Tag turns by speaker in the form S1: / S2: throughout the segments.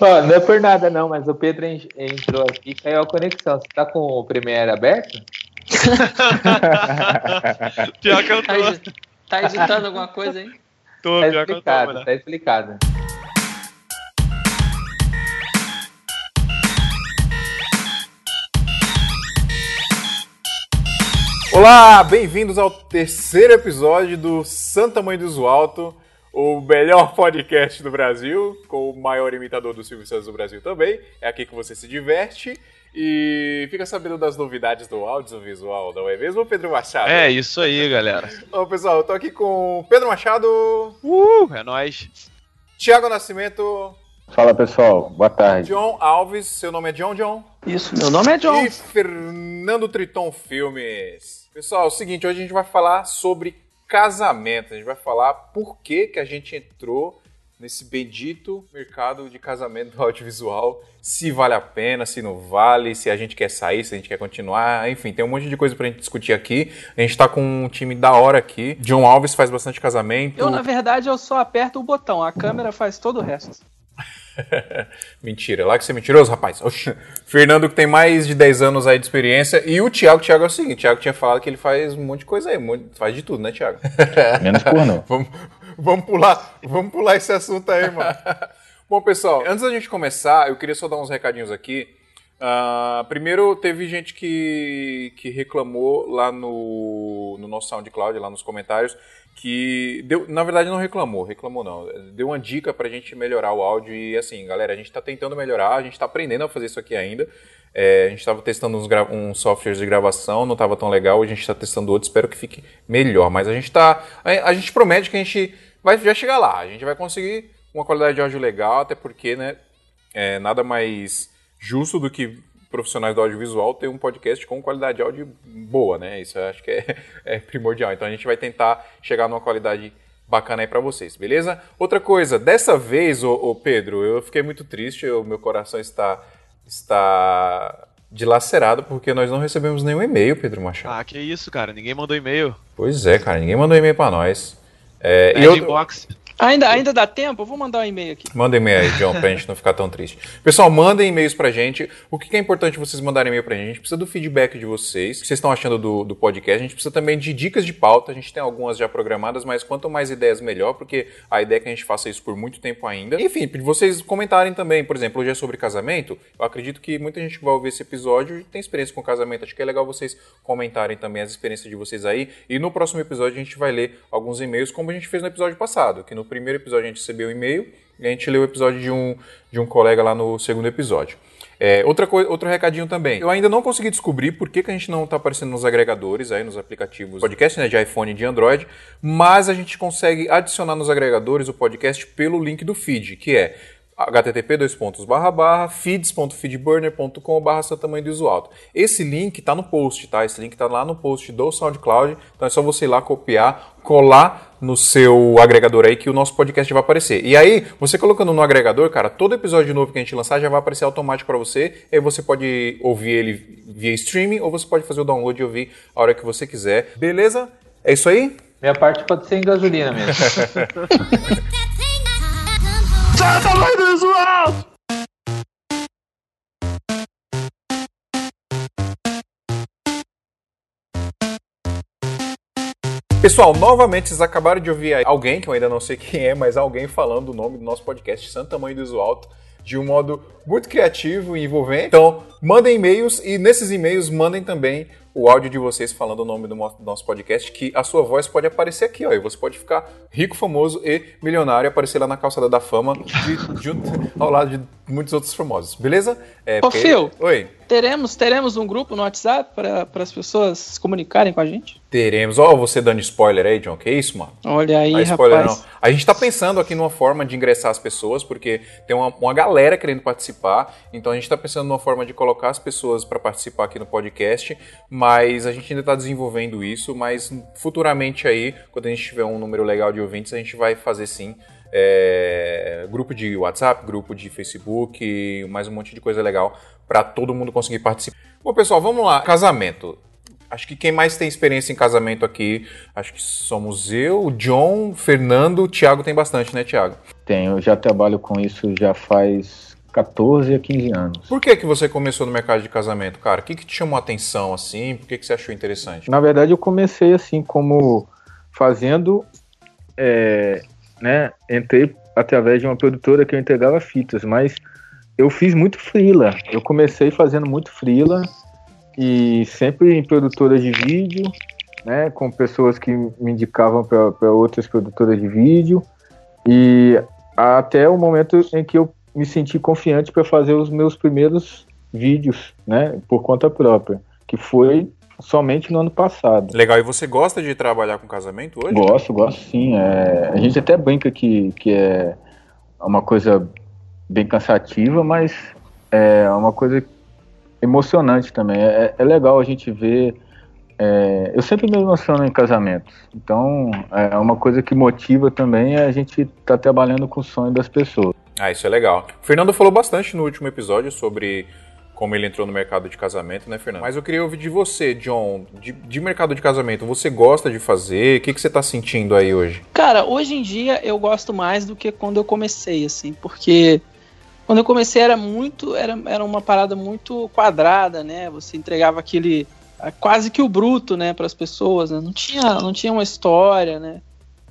S1: Ó, não é por nada não, mas o Pedro en- entrou aqui e caiu a conexão. Você tá com o Premiere aberto?
S2: Pior que eu
S3: Tá,
S2: tô.
S3: edi- tá editando alguma coisa aí?
S2: tô
S1: Tá
S2: pior que eu tô,
S1: explicado, tá explicado.
S4: Olá, bem-vindos ao terceiro episódio do Santa Mãe do Zualto, o melhor podcast do Brasil, com o maior imitador do Silvio Santos do Brasil também. É aqui que você se diverte e fica sabendo das novidades do audiovisual, não é mesmo, Pedro Machado?
S2: É isso aí, galera.
S4: Ô, pessoal, eu tô aqui com Pedro Machado,
S2: Uh, é nóis.
S4: Thiago Nascimento,
S5: Fala pessoal, boa tarde.
S4: John Alves, seu nome é John John?
S3: Isso, meu nome é John.
S4: E Fernando Triton Filmes. Pessoal, é o seguinte, hoje a gente vai falar sobre casamento. A gente vai falar por que, que a gente entrou nesse bendito mercado de casamento audiovisual. Se vale a pena, se não vale, se a gente quer sair, se a gente quer continuar. Enfim, tem um monte de coisa pra gente discutir aqui. A gente tá com um time da hora aqui. John Alves faz bastante casamento.
S3: Eu, na verdade, eu só aperto o botão, a câmera faz todo o resto.
S4: Mentira, lá que você é mentiroso, rapaz. Oxi. Fernando que tem mais de 10 anos aí de experiência. E o Thiago, Thiago é o seguinte, o Thiago tinha falado que ele faz um monte de coisa aí, um faz de tudo, né, Thiago?
S5: Menos pornô.
S4: vamos, vamos pular, vamos pular esse assunto aí, mano. Bom, pessoal, antes da gente começar, eu queria só dar uns recadinhos aqui. Ah, primeiro, teve gente que, que reclamou lá no, no nosso SoundCloud, lá nos comentários, que deu, na verdade não reclamou, reclamou não, deu uma dica pra gente melhorar o áudio e assim, galera, a gente tá tentando melhorar, a gente tá aprendendo a fazer isso aqui ainda. É, a gente estava testando uns, uns softwares de gravação, não estava tão legal, a gente está testando outro, espero que fique melhor. Mas a gente tá. A, a gente promete que a gente vai já chegar lá, a gente vai conseguir uma qualidade de áudio legal, até porque, né, é nada mais justo do que profissionais do audiovisual ter um podcast com qualidade de áudio boa, né? Isso eu acho que é, é primordial. Então a gente vai tentar chegar numa qualidade bacana aí pra vocês, beleza? Outra coisa, dessa vez, ô, ô Pedro, eu fiquei muito triste, o meu coração está está dilacerado porque nós não recebemos nenhum e-mail, Pedro Machado.
S2: Ah, que isso, cara. Ninguém mandou e-mail.
S4: Pois é, cara, ninguém mandou e-mail pra nós. É,
S2: Pede
S4: eu,
S2: inbox.
S3: Ainda, ainda dá tempo? Eu vou mandar um e-mail aqui.
S4: Manda e-mail aí, John, pra gente não ficar tão triste. Pessoal, mandem e-mails pra gente. O que é importante vocês mandarem e-mail pra gente? A gente precisa do feedback de vocês. O que vocês estão achando do, do podcast? A gente precisa também de dicas de pauta. A gente tem algumas já programadas, mas quanto mais ideias, melhor, porque a ideia é que a gente faça isso por muito tempo ainda. Enfim, vocês comentarem também. Por exemplo, hoje é sobre casamento. Eu acredito que muita gente que vai ouvir esse episódio tem experiência com casamento. Acho que é legal vocês comentarem também as experiências de vocês aí. E no próximo episódio a gente vai ler alguns e-mails, como a gente fez no episódio passado, que no primeiro episódio a gente recebeu um e-mail e a gente leu o episódio de um, de um colega lá no segundo episódio. É, outra outro recadinho também. Eu ainda não consegui descobrir por que, que a gente não está aparecendo nos agregadores, aí nos aplicativos podcast, né, de iPhone e de Android, mas a gente consegue adicionar nos agregadores o podcast pelo link do feed, que é http feeds.feedburner.com barra seu tamanho do uso alto. Esse link está no post, tá? Esse link está lá no post do SoundCloud, então é só você ir lá copiar, colar no seu agregador aí que o nosso podcast vai aparecer. E aí, você colocando no agregador, cara, todo episódio novo que a gente lançar já vai aparecer automático para você, e aí você pode ouvir ele via streaming ou você pode fazer o download e ouvir a hora que você quiser. Beleza? É isso aí?
S1: Minha parte pode ser em gasolina mesmo.
S4: Pessoal, novamente vocês acabaram de ouvir alguém, que eu ainda não sei quem é, mas alguém falando o nome do nosso podcast, Santo Tamanho do Iso Alto, de um modo muito criativo e envolvente. Então, mandem e-mails e nesses e-mails mandem também o áudio de vocês falando o nome do nosso podcast, que a sua voz pode aparecer aqui, ó, e você pode ficar rico, famoso e milionário, e aparecer lá na calçada da fama, de- junto, ao lado de muitos outros famosos, beleza? É,
S3: Ô, Phil.
S4: Oi.
S3: Teremos, teremos um grupo no WhatsApp para as pessoas se comunicarem com a gente?
S4: Teremos. Ó, você dando spoiler aí, John, que isso, mano?
S3: Olha aí,
S4: é spoiler,
S3: rapaz.
S4: não. A gente tá pensando aqui numa forma de ingressar as pessoas, porque tem uma, uma galera querendo participar. Então a gente tá pensando numa forma de colocar as pessoas para participar aqui no podcast. Mas a gente ainda tá desenvolvendo isso. Mas futuramente aí, quando a gente tiver um número legal de ouvintes, a gente vai fazer sim. é, grupo de WhatsApp, grupo de Facebook, mais um monte de coisa legal para todo mundo conseguir participar. Bom, pessoal, vamos lá. Casamento. Acho que quem mais tem experiência em casamento aqui, acho que somos eu, o John, Fernando, o Thiago tem bastante, né, Thiago?
S5: Tenho, eu já trabalho com isso já faz 14 a 15 anos.
S4: Por que, que você começou no mercado de casamento, cara? O que, que te chamou a atenção assim? Por que, que você achou interessante?
S5: Na verdade, eu comecei assim, como fazendo, é, né, entrei através de uma produtora que eu entregava fitas, mas eu fiz muito freela. Eu comecei fazendo muito freela e sempre em produtoras de vídeo, né, com pessoas que me indicavam para outras produtoras de vídeo e até o momento em que eu me senti confiante para fazer os meus primeiros vídeos, né, por conta própria, que foi somente no ano passado.
S4: Legal, e você gosta de trabalhar com casamento hoje?
S5: Gosto, gosto sim. É, a gente até brinca que, que é uma coisa bem cansativa, mas é uma coisa emocionante também. É, é legal a gente ver. É, eu sempre me emociono em casamentos, então é uma coisa que motiva também é a gente estar tá trabalhando com o sonho das pessoas.
S4: Ah, isso é legal. O Fernando falou bastante no último episódio sobre como ele entrou no mercado de casamento, né, Fernando? Mas eu queria ouvir de você, John, de, de mercado de casamento, você gosta de fazer? O que, que você está sentindo aí hoje?
S3: Cara, hoje em dia eu gosto mais do que quando eu comecei, assim, porque quando eu comecei era muito, era, era uma parada muito quadrada, né? Você entregava aquele quase que o bruto, né, para as pessoas, né? não tinha, não tinha uma história, né?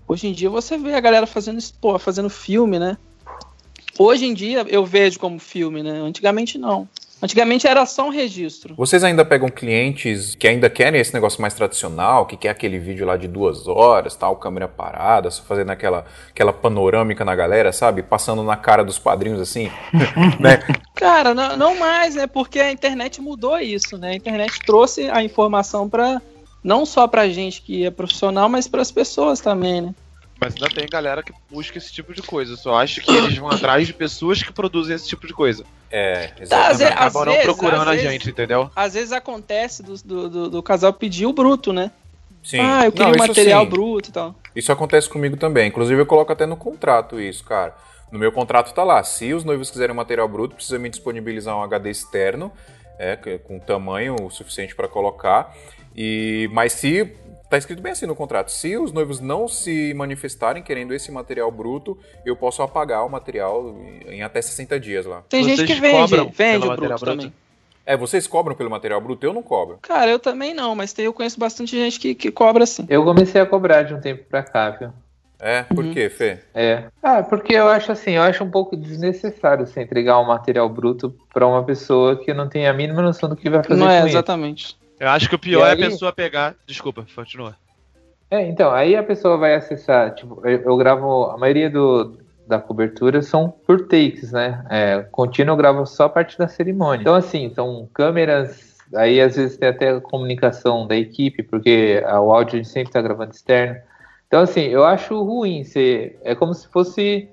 S3: Hoje em dia você vê a galera fazendo, pô, fazendo filme, né? Hoje em dia eu vejo como filme, né? Antigamente não. Antigamente era só um registro.
S4: Vocês ainda pegam clientes que ainda querem esse negócio mais tradicional, que quer aquele vídeo lá de duas horas, tal, câmera parada, só fazendo aquela, aquela panorâmica na galera, sabe? Passando na cara dos padrinhos assim, né?
S3: Cara, não, não mais, né? Porque a internet mudou isso, né? A internet trouxe a informação para não só pra gente que é profissional, mas para as pessoas também, né?
S2: Mas ainda tem galera que busca esse tipo de coisa. Eu só acho que eles vão atrás de pessoas que produzem esse tipo de coisa.
S4: É,
S3: Tá, às
S2: Exatamente.
S3: ve-
S2: Acabam não
S3: vezes-
S2: procurando a
S3: vezes-
S2: gente, entendeu?
S3: Às vezes acontece do, do, do- do casal pedir o bruto, né?
S4: Sim.
S3: Ah, eu queria
S4: Não,
S3: um material
S4: sim.
S3: bruto e tal.
S4: Isso acontece comigo também. Inclusive, eu coloco até no contrato isso, cara. No meu contrato tá lá. Se os noivos quiserem um material bruto, precisa me disponibilizar um HD externo, é, que- com tamanho o suficiente para colocar. E mas se tá escrito bem assim no contrato, se os noivos não se manifestarem querendo esse material bruto, eu posso apagar o material em- até 60 dias lá.
S3: Tem gente
S2: Vocês
S3: que vende,
S2: cobram
S3: vende o
S2: material
S3: bruto
S2: bruto?
S3: também.
S4: É, vocês cobram pelo material bruto? Eu não cobro.
S3: Cara, eu também não, mas tem, eu conheço bastante gente que, que cobra assim.
S1: Eu comecei a cobrar de um tempo pra cá, viu?
S4: É, por
S3: Uhum.
S4: quê, Fê?
S1: É. Ah, porque eu acho assim, eu acho um pouco desnecessário você entregar um material bruto pra uma pessoa que não tem a mínima noção do que vai fazer
S3: Não
S1: com
S3: é,
S1: isso.
S2: Eu acho que o pior
S1: E
S2: é
S1: aí-
S2: a pessoa pegar. Desculpa, continua.
S1: É, então, aí a pessoa vai acessar, tipo, eu, eu gravo, a maioria do, da cobertura são por takes, né? É, contínuo eu gravo só a parte da cerimônia. Então, assim, são câmeras, aí às vezes tem até comunicação da equipe, porque o áudio a gente sempre tá gravando externo. Então, assim, eu acho ruim, você, é como se fosse,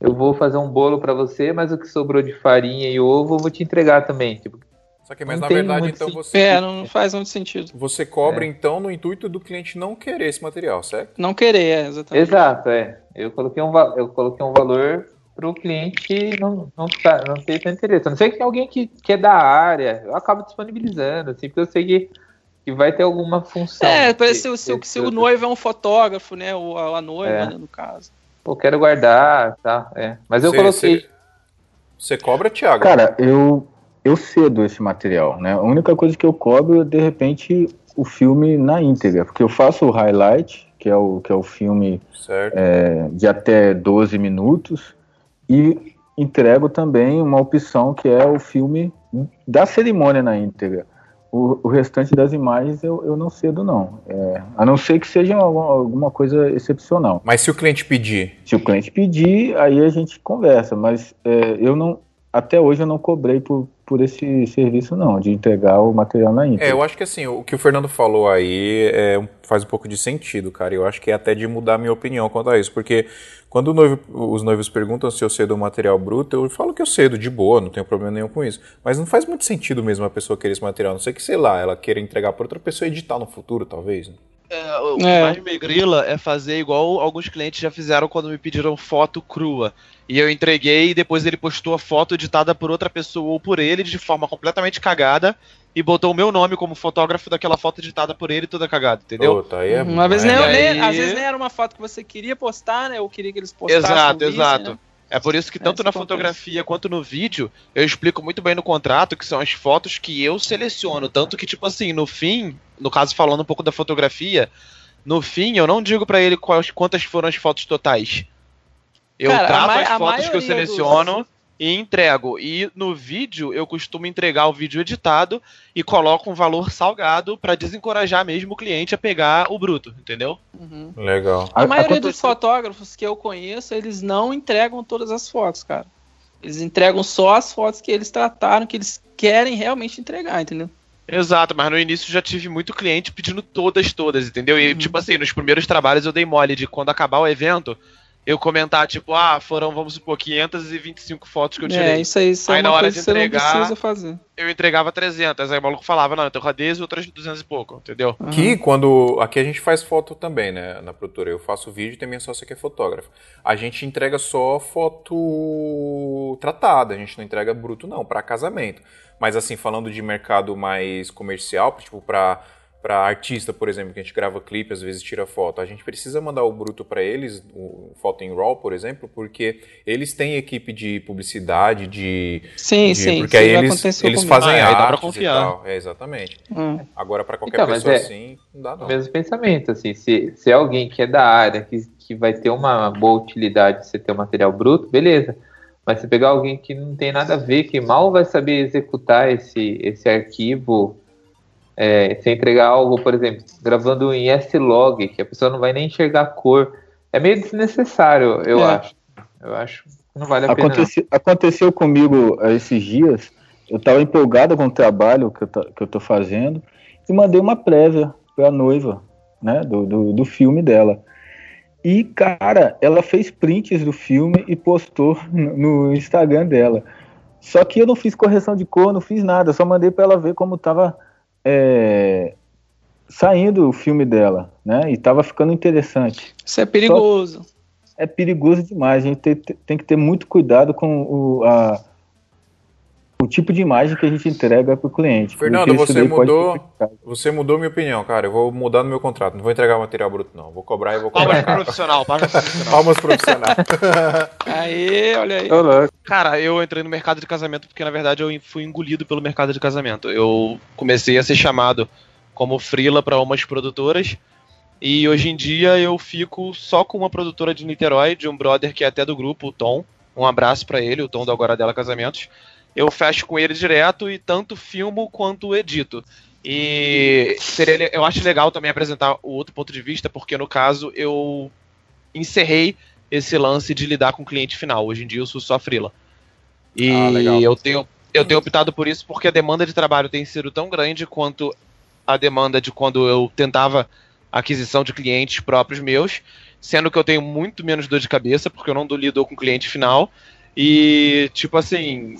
S1: eu vou fazer um bolo pra você, mas o que sobrou de farinha e ovo eu vou te entregar também, tipo,
S4: Só que, mas
S1: Não
S4: na
S1: tem
S4: verdade, então
S1: sen-
S4: você,
S3: É, não faz muito sentido.
S4: você cobra
S1: É.
S4: então no intuito do cliente não querer esse material, certo?
S3: Não querer, é, exatamente.
S1: Exato, é. Eu coloquei um, eu coloquei um valor para o cliente não, não, tá, não ter tanto interesse. A não ser que alguém que, que é da área, eu acabo disponibilizando, assim, porque eu sei que, que vai ter alguma função.
S3: É, parece
S1: que-
S3: se, o- se, o-
S1: que-
S3: se o noivo é um fotógrafo, né? Ou a, a noiva,
S1: É.
S3: né, no caso.
S1: Pô, quero guardar, tá? É. Mas eu
S4: Cê-
S1: coloquei.
S4: cê- Você cobra, Thiago?
S5: Cara, eu, eu cedo esse material, né? A única coisa que eu cobro é, de repente, o filme na íntegra, porque eu faço o highlight, que é o, que é o filme é, de até 12 minutos, e entrego também uma opção que é o filme da cerimônia na íntegra. O, o restante das imagens eu, eu não cedo, não. É, a não ser que seja alguma, alguma coisa excepcional.
S4: Mas se o cliente pedir,
S5: Se o cliente pedir, aí a gente conversa, mas é, eu não, até hoje eu não cobrei por, por esse serviço não, de entregar o material na
S4: É,
S5: íntegra.
S4: eu acho que assim, o que o Fernando falou aí é, faz um pouco de sentido, cara. Eu acho que é até de mudar minha opinião quanto a isso, porque quando noivo- os noivos perguntam se eu cedo o material bruto, eu falo que eu cedo, de boa, não tenho problema nenhum com isso. Mas não faz muito sentido mesmo a pessoa querer esse material, não sei que, sei lá, ela queira entregar para outra pessoa e editar no futuro, talvez. né?
S2: É, o que
S3: É.
S2: mais me grila é fazer igual alguns clientes já fizeram quando me pediram foto crua. E eu entreguei e depois ele postou a foto editada por outra pessoa ou por ele de forma completamente cagada e botou o meu nome como fotógrafo daquela foto editada por ele toda cagada, entendeu?
S4: Puta, aí é,
S3: às, vezes
S4: é-
S3: nem, nem-
S2: aí-
S3: às vezes nem era uma foto que você queria postar, né? Ou queria que eles postassem.
S2: exato,
S3: vissem,
S2: exato.
S3: né?
S2: É por isso que tanto
S3: Essa
S2: na fotografia quanto no vídeo, eu explico muito bem no contrato que são as fotos que eu seleciono. Tanto que, tipo assim, no fim, no caso falando um pouco da fotografia, no fim eu não digo pra ele quais, quantas foram as fotos totais. Eu
S3: Cara,
S2: trato as fotos que eu seleciono e entrego. E no vídeo eu costumo entregar o vídeo editado e coloco um valor salgado pra desencorajar mesmo o cliente a pegar o bruto, entendeu?
S3: Uhum.
S4: Legal.
S3: A maioria
S5: Aconteceu-
S3: dos fotógrafos que eu conheço, eles não entregam todas as fotos, cara. Eles entregam só as fotos que eles trataram, que eles querem realmente entregar, entendeu?
S2: Exato, mas no início já tive muito cliente pedindo todas, todas, entendeu? E,
S3: Uhum.
S2: tipo assim, nos primeiros trabalhos eu dei mole de quando acabar o evento, eu comentar, tipo, ah, foram, vamos supor, 525 fotos que eu tirei.
S3: É, isso aí, isso
S2: Aí
S3: é
S2: na hora
S3: coisa
S2: de
S3: que você não
S2: entregar-
S3: precisa fazer.
S2: Eu entregava 300, aí o maluco falava, não, então cadê as outras 200 e pouco, entendeu?
S3: Uhum.
S4: Aqui, quando. Aqui a gente faz foto também, né? Na produtora. Eu faço vídeo e tem minha sócia que é fotógrafa. A gente entrega só foto tratada, a gente não entrega bruto, não, para casamento. Mas assim, falando de mercado mais comercial, tipo, pra. Pra artista, por exemplo, que a gente grava clipe, às vezes tira foto, a gente precisa mandar o bruto para eles, o foto em RAW, por exemplo, porque eles têm equipe de publicidade, de,
S3: Sim,
S4: de-
S3: sim.
S4: porque
S3: isso
S4: aí eles, eles fazem
S2: Ah, aí dá pra
S4: artes
S2: confiar.
S4: e tal. É, exatamente.
S3: Hum.
S4: Agora, para qualquer
S1: Então,
S4: pessoa
S1: é-
S4: assim, não dá não.
S1: O mesmo pensamento, assim, se, se é alguém que é da área, que, que vai ter uma boa utilidade de você ter um material bruto, beleza. Mas se pegar alguém que não tem nada a ver, que mal vai saber executar esse, esse arquivo, é, se entregar algo, por exemplo, gravando em S-Log, que a pessoa não vai nem enxergar a cor, é meio desnecessário, eu
S3: É.
S1: acho. Eu acho que não vale a pena. não.
S5: Aconteceu, comigo eh, esses dias. Eu estava empolgado com o trabalho que eu, ta- que eu tô fazendo e mandei uma prévia para a noiva, né, do, do, do filme dela. E, cara, ela fez prints do filme e postou no, no Instagram dela. Só que eu não fiz correção de cor, não fiz nada, só mandei para ela ver como tava é, saindo o filme dela, né? E tava ficando interessante
S3: Isso é perigoso.
S5: é perigoso demais. A gente tem, tem que ter muito cuidado com o, a- o tipo de imagem que a gente entrega para o cliente.
S4: Fernando, você mudou-. Você mudou minha opinião, cara. Eu vou mudar no meu contrato. Não vou entregar material bruto, não. Vou cobrar e vou
S2: Palmas
S4: cobrar.
S2: pro profissional, palmas pro profissional.
S4: Palmas profissionais.
S3: Aí, olha aí.
S5: Louco.
S2: Cara, eu entrei no mercado de casamento porque, na verdade, eu fui engolido pelo mercado de casamento. Eu comecei a ser chamado como freela para umas produtoras e hoje em dia eu fico só com uma produtora de Niterói, de um brother que é até do grupo, o Tom. Um abraço para ele, o Tom do Agora Dela Casamentos. Eu fecho com ele direto e tanto filmo quanto edito. E seria, eu acho legal também apresentar o outro ponto de vista, porque no caso eu encerrei esse lance de lidar com o cliente final. Hoje em dia eu sou só freela. E
S4: Ah,
S2: eu tenho eu tenho optado por isso porque a demanda de trabalho tem sido tão grande quanto a demanda de quando eu tentava aquisição de clientes próprios meus, sendo que eu tenho muito menos dor de cabeça porque eu não lido com cliente final e tipo assim,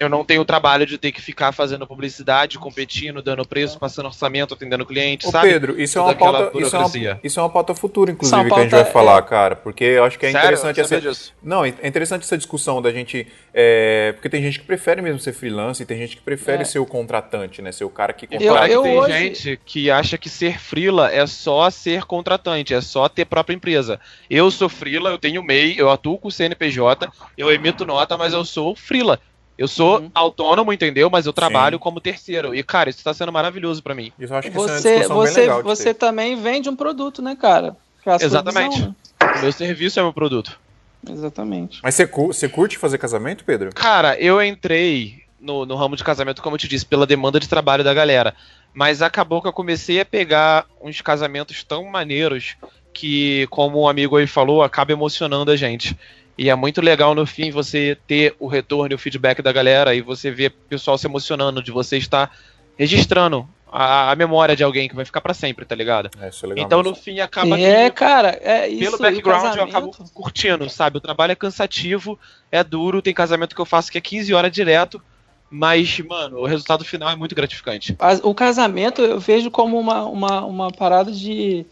S2: eu não tenho o trabalho de ter que ficar fazendo publicidade, competindo, dando preço, passando orçamento, atendendo cliente,
S4: Ô,
S2: sabe?
S4: Pedro, isso é, uma pauta,
S2: aquela
S4: isso, é uma, isso é uma pauta futura, inclusive, que a gente
S3: pauta,
S4: vai falar,
S3: é.
S4: cara. Porque eu acho que é
S2: Sério?
S4: interessante
S2: Eu
S4: essa.
S2: disso.
S4: Não, é interessante essa discussão da gente. é, porque tem gente que prefere mesmo ser freelance e tem gente que prefere
S3: É.
S4: ser o contratante, né? Ser o cara que
S2: E
S4: contrata.
S2: que
S3: eu
S2: tem
S3: hoje-
S2: gente que acha que ser frila é só ser contratante, é só ter própria empresa. Eu sou frila, eu tenho MEI, eu atuo com o CNPJ, eu emito nota, mas eu sou frila. Eu sou
S3: Uhum.
S2: autônomo, entendeu? Mas eu trabalho
S4: Sim.
S2: como terceiro. E, cara, isso tá sendo maravilhoso pra mim.
S4: Isso eu acho que isso é uma
S3: Você,
S4: bem
S3: você, você também vende um produto, né, cara? É
S2: Exatamente.
S3: visão,
S2: O meu serviço é meu produto.
S3: né? Exatamente.
S4: Mas você curte fazer casamento, Pedro?
S2: Cara, eu entrei no, no ramo de casamento, como eu te disse, pela demanda de trabalho da galera. Mas acabou que eu comecei a pegar uns casamentos tão maneiros que, como um amigo aí falou, acaba emocionando a gente. E é muito legal no fim você ter o retorno e o feedback da galera e você ver o pessoal se emocionando de você estar registrando a, a memória de alguém que vai ficar pra sempre, tá ligado?
S4: É, isso é legal.
S2: Então
S4: mesmo.
S2: no fim acaba
S3: É,
S2: que
S3: cara, é isso.
S2: pelo background eu acabo curtindo, sabe? O trabalho é cansativo, é duro, tem casamento que eu faço que é 15 horas direto, mas, mano, o resultado final é muito gratificante.
S3: O casamento eu vejo como uma, uma, uma parada de.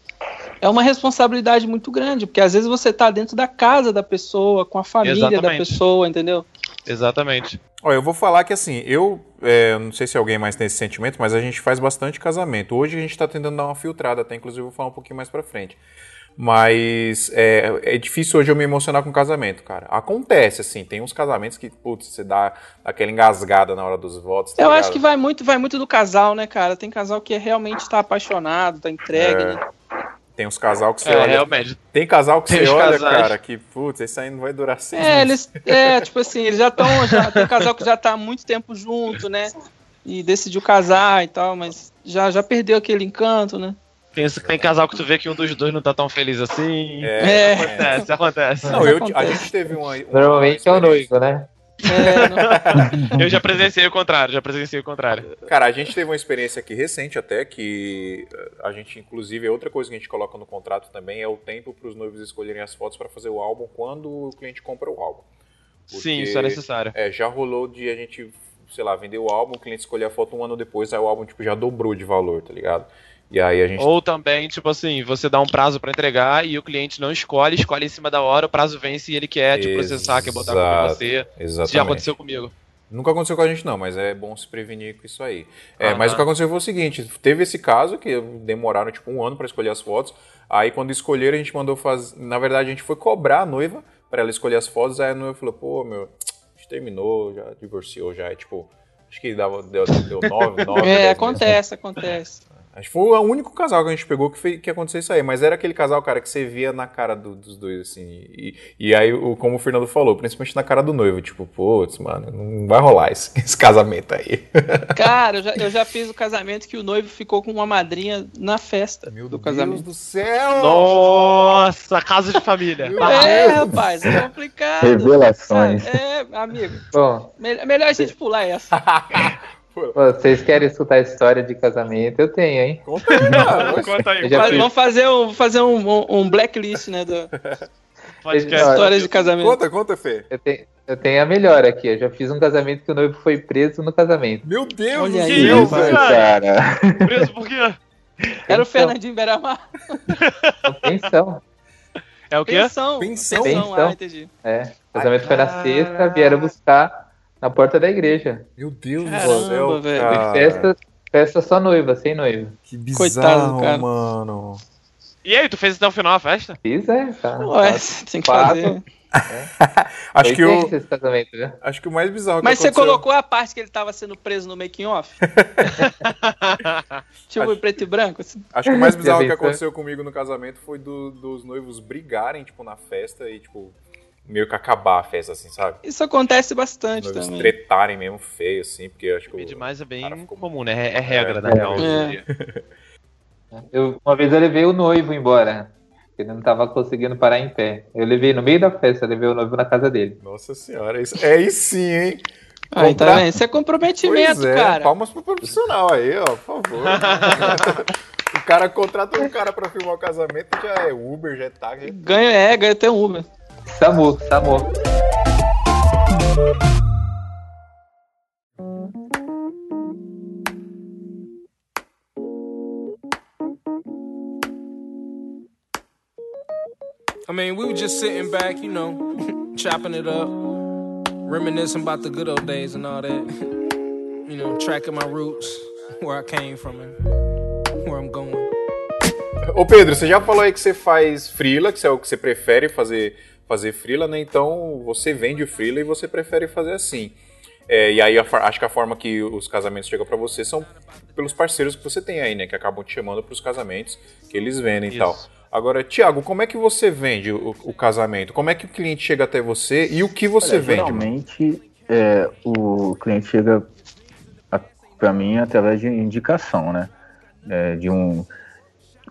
S3: É uma responsabilidade muito grande, porque às vezes você tá dentro da casa da pessoa, com a família da
S2: Exatamente.
S3: pessoa, entendeu?
S2: Exatamente.
S4: Olha, eu vou falar que assim, eu é, não sei se alguém mais tem esse sentimento, mas a gente faz bastante casamento. Hoje a gente está tentando dar uma filtrada, até inclusive eu vou falar um pouquinho mais pra frente. Mas é, é difícil hoje eu me emocionar com casamento, cara. Acontece, assim, tem uns casamentos que, putz, você dá aquela engasgada na hora dos votos.
S3: Tá eu ligado? acho que vai muito, vai muito do casal, né, cara? Tem casal que realmente tá apaixonado, tá entregue, é. né?
S4: Tem uns casal que você é, olha. Realmente. Tem casal que tem você olha, casais. cara, que, putz, esse aí não vai durar seis
S3: É, eles. É, tipo assim, eles já estão. Já, tem casal que já tá há muito tempo junto, né? E decidiu casar e tal, mas já, já perdeu aquele encanto, né?
S2: Pensa que tem casal que tu vê que um dos dois não tá tão feliz assim.
S3: É,
S2: é. acontece, acontece.
S4: Não, eu, a gente teve uma. uma
S1: Normalmente é o noivo, né?
S2: É, eu já presenciei o contrário, já presenciei o contrário.
S4: Cara, a gente teve uma experiência aqui recente até que eh, a gente, inclusive, é outra coisa que a gente coloca no contrato também é o tempo para os noivos escolherem as fotos para fazer o álbum quando o cliente compra o álbum.
S2: Porque, Sim, isso é necessário.
S4: É, já rolou de a gente, sei lá, vender o álbum, o cliente escolher a foto um ano depois, aí o álbum tipo, já dobrou de valor, tá ligado? E aí a gente...
S2: Ou também, tipo assim, você dá um prazo para entregar e o cliente não escolhe, escolhe em cima da hora, o prazo vence e ele quer te processar, quer botar com você. Exatamente. Isso já aconteceu comigo.
S4: Nunca aconteceu com a gente não, mas é bom se prevenir com isso aí. É, mas o que aconteceu foi o seguinte, teve esse caso que demoraram tipo um ano para escolher as fotos, aí quando escolheram a gente mandou fazer, na verdade a gente foi cobrar a noiva para ela escolher as fotos, aí a noiva falou, pô, meu, a gente terminou, já divorciou, já é tipo, acho que dava, deu, deu nove, nove.
S3: É, acontece, acontece.
S4: Acho que foi o único casal que a gente pegou que, fez, que aconteceu isso aí. Mas era aquele casal, cara, que você via na cara do, dos dois, assim. E, e aí, o, como o Fernando falou, principalmente na cara do noivo. Tipo, putz, mano, não vai rolar esse, esse casamento aí.
S3: Cara, eu já, eu já fiz o casamento que o noivo ficou com uma madrinha na festa
S4: Meu
S3: do
S4: Deus
S3: casamento.
S4: do céu!
S2: Nossa, casa de família.
S3: é, rapaz, é complicado.
S5: Revelações.
S3: É, amigo. Bom, melhor a gente pular essa.
S1: Vocês querem escutar a história de casamento? Eu tenho, hein?
S4: Conta aí, cara.
S2: Conta aí.
S3: Vamos fazer um, fazer um, um blacklist, né? Do... Histórias de casamento.
S4: Conta, conta, Fê.
S1: Eu tenho, eu tenho a melhor aqui. Eu já fiz um casamento que o noivo foi preso no casamento.
S4: Meu Deus
S3: Olha aí,
S4: céu,
S3: velho.
S1: cara.
S2: Preso por quê?
S3: Era o Fernandinho Beramar.
S1: Pensão.
S2: É o quê?
S3: Pensão.
S4: Pensão.
S1: Pensão.
S3: Ah, entendi.
S1: É. O casamento foi na
S2: Ah.
S1: sexta, vieram buscar na porta da igreja.
S4: Meu Deus
S3: Caramba,
S4: do céu,
S3: velho.
S4: Cara.
S1: festa, festa só noiva, sem noivo.
S4: Que bizarro,
S3: Coitado do cara.
S4: mano.
S2: E aí, tu fez até o final a festa?
S1: Fiz, é, tá.
S3: Ué, tem que
S1: Quatro.
S3: fazer.
S4: Acho
S1: Foi
S4: que, o,
S1: né?
S4: acho que o mais bizarro
S3: Mas
S4: que
S3: você
S4: aconteceu...
S3: colocou a parte que ele tava sendo preso no making off? tipo, em preto e branco? assim?
S4: Acho que o mais bizarro que aconteceu comigo no casamento foi do- dos noivos brigarem, tipo, na festa e, tipo, meio que acabar a festa, assim, sabe?
S3: Isso acontece bastante
S4: noivos
S3: também.
S4: tretarem mesmo feio, assim, porque eu acho que...
S2: Demais é bem
S4: ficou-
S2: comum, né? É, é regra,
S4: É.
S2: na real. hoje em
S3: É.
S2: dia.
S1: Eu, uma vez eu levei o noivo embora. Ele não tava conseguindo parar em pé. Eu levei no meio da festa, levei o noivo na casa dele.
S4: Nossa senhora, isso... é aí sim, hein?
S3: Aí, tá
S4: Comprar-
S3: vendo? Isso é comprometimento,
S4: Pois é,
S3: cara.
S4: palmas pro profissional aí, ó, por favor. o cara contrata um cara pra filmar o casamento, já é Uber, já é táxi.
S3: Ganha, é, ganha até um Uber.
S1: Samu, Samu.
S6: I mean, we were just sitting back, you know, chopping it up, reminiscing about the good old days and all that. You know, tracking my roots, where I came from and where I'm going.
S4: Ô Pedro, você já falou aí que você faz freela, que é o que você prefere fazer, fazer freela, né? Então você vende o freela e você prefere fazer assim. É, e aí acho que a forma que os casamentos chegam pra você são pelos parceiros que você tem aí, né? Que acabam te chamando pros casamentos que eles vendem e
S2: Isso.
S4: tal. Agora, Thiago, como é que você vende o, o casamento? Como é que o cliente chega até você e o que você
S5: Olha,
S4: vende?
S5: Geralmente, é, o cliente chega para mim através de indicação, né? É, de um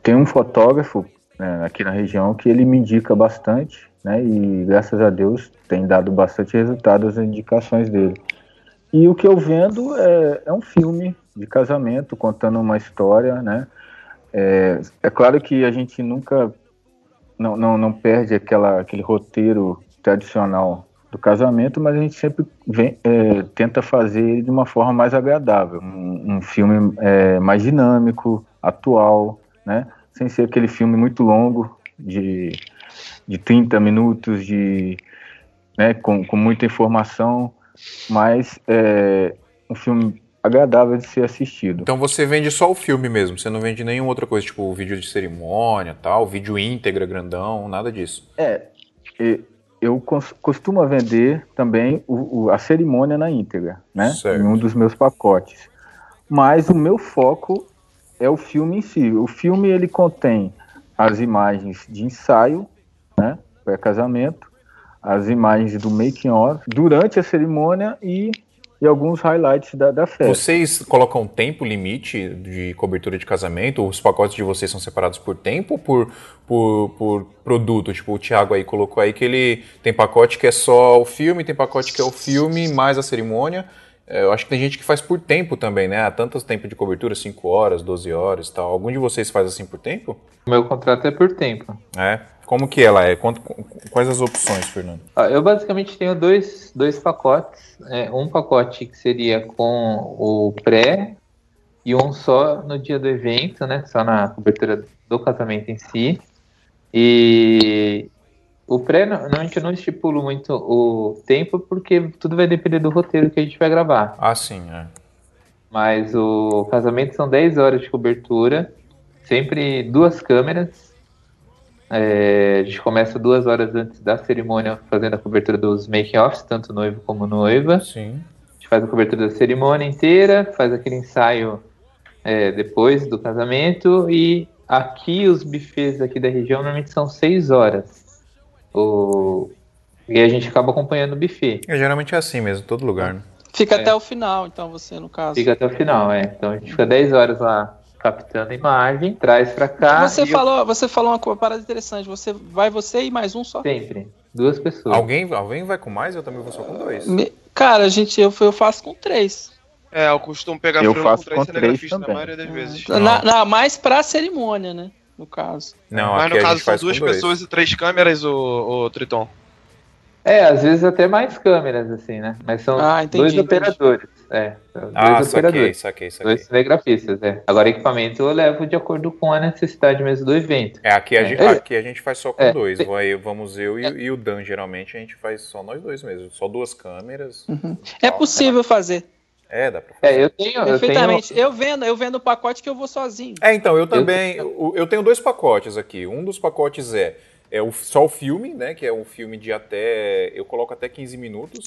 S5: tem um fotógrafo né, aqui na região que ele me indica bastante, né? E graças a Deus tem dado bastante resultado as indicações dele. E o que eu vendo é, é um filme de casamento contando uma história, né? É, é claro que a gente nunca não, não, não perde aquela, aquele roteiro tradicional do casamento, mas a gente sempre vem, é, tenta fazer ele de uma forma mais agradável, um, um filme é, mais dinâmico, atual, né? Sem ser aquele filme muito longo de, de 30 minutos de, né, com, com muita informação, mas é, um filme agradável de ser assistido.
S4: Então você vende só o filme mesmo, você não vende nenhuma outra coisa, tipo vídeo de cerimônia, tal, vídeo íntegra, grandão, nada disso.
S5: É, eu costumo vender também o, o, a cerimônia na íntegra, né? Certo. Em um dos meus pacotes. Mas o meu foco é o filme em si. O filme ele contém as imagens de ensaio, né, pré-casamento, as imagens do making of durante a cerimônia e, e alguns highlights da, da festa.
S4: Vocês colocam tempo limite de cobertura de casamento? Os pacotes de vocês são separados por tempo ou por, por, por produto? Tipo, o Thiago aí colocou aí que ele tem pacote que é só o filme, tem pacote que é o filme mais a cerimônia. É, eu acho que tem gente que faz por tempo também, né? Há tantos tempos de cobertura, 5 horas, 12 horas tal. Algum de vocês faz assim por tempo?
S1: Meu contrato é por tempo.
S4: É? Como que ela é? Quais as opções, Fernando?
S1: Eu basicamente tenho dois, dois pacotes. É, um pacote que seria com o pré e um só no dia do evento, né? Só na cobertura do casamento em si. E o pré, não, a gente não estipula muito o tempo, porque tudo vai depender do roteiro que a gente vai gravar.
S4: Ah, sim, é.
S1: Mas o casamento são 10 horas de cobertura, sempre duas câmeras. É, a gente começa duas horas antes da cerimônia fazendo a cobertura dos make-offs, tanto noivo como noiva.
S4: Sim.
S1: A gente faz a cobertura da cerimônia inteira, faz aquele ensaio é, depois do casamento e aqui os buffets aqui da região normalmente são seis horas. O... E a gente acaba acompanhando o buffet.
S4: É, geralmente é assim mesmo, todo lugar, né?
S3: Fica é. até o final, então, você, no caso.
S1: Fica até o final, é. Então a gente fica 10 horas lá captando a imagem, traz pra cá.
S3: Você falou, eu... você falou uma parada interessante. Você vai você e mais um só?
S1: Sempre. Duas pessoas.
S4: Alguém, alguém vai com mais? Eu também vou só com dois.
S3: Me... Cara, gente, eu, eu faço com três.
S2: É, eu costumo pegar
S5: eu faço com três, com três também. na
S2: maioria das vezes.
S3: Na, na, mais pra cerimônia, né? No caso.
S2: Não, Mas no caso são duas pessoas e três câmeras, o, o Triton.
S1: É, às vezes até mais câmeras, assim, né? Mas são ah, entendi, dois entendi. operadores. É, dois
S4: ah, operadores. Saquei, saquei, saquei.
S1: Dois cinegrafistas, é. Agora, equipamento eu levo de acordo com a necessidade mesmo do evento.
S4: É, aqui a, é. Gente, aqui a gente faz só com é. dois. Vai, vamos eu e, é. e, o Dan, geralmente, a gente faz só nós dois mesmo. Só duas câmeras.
S3: Uhum. É possível fazer.
S4: É, dá pra fazer.
S1: É, eu tenho.
S3: Perfeitamente.
S1: Eu, tenho...
S3: eu vendo, eu vendo o pacote que eu vou sozinho.
S4: É, então, eu também. Eu, eu tenho dois pacotes aqui. Um dos pacotes é, é o, só o filme, né? Que é um filme de até. Eu coloco até 15 minutos.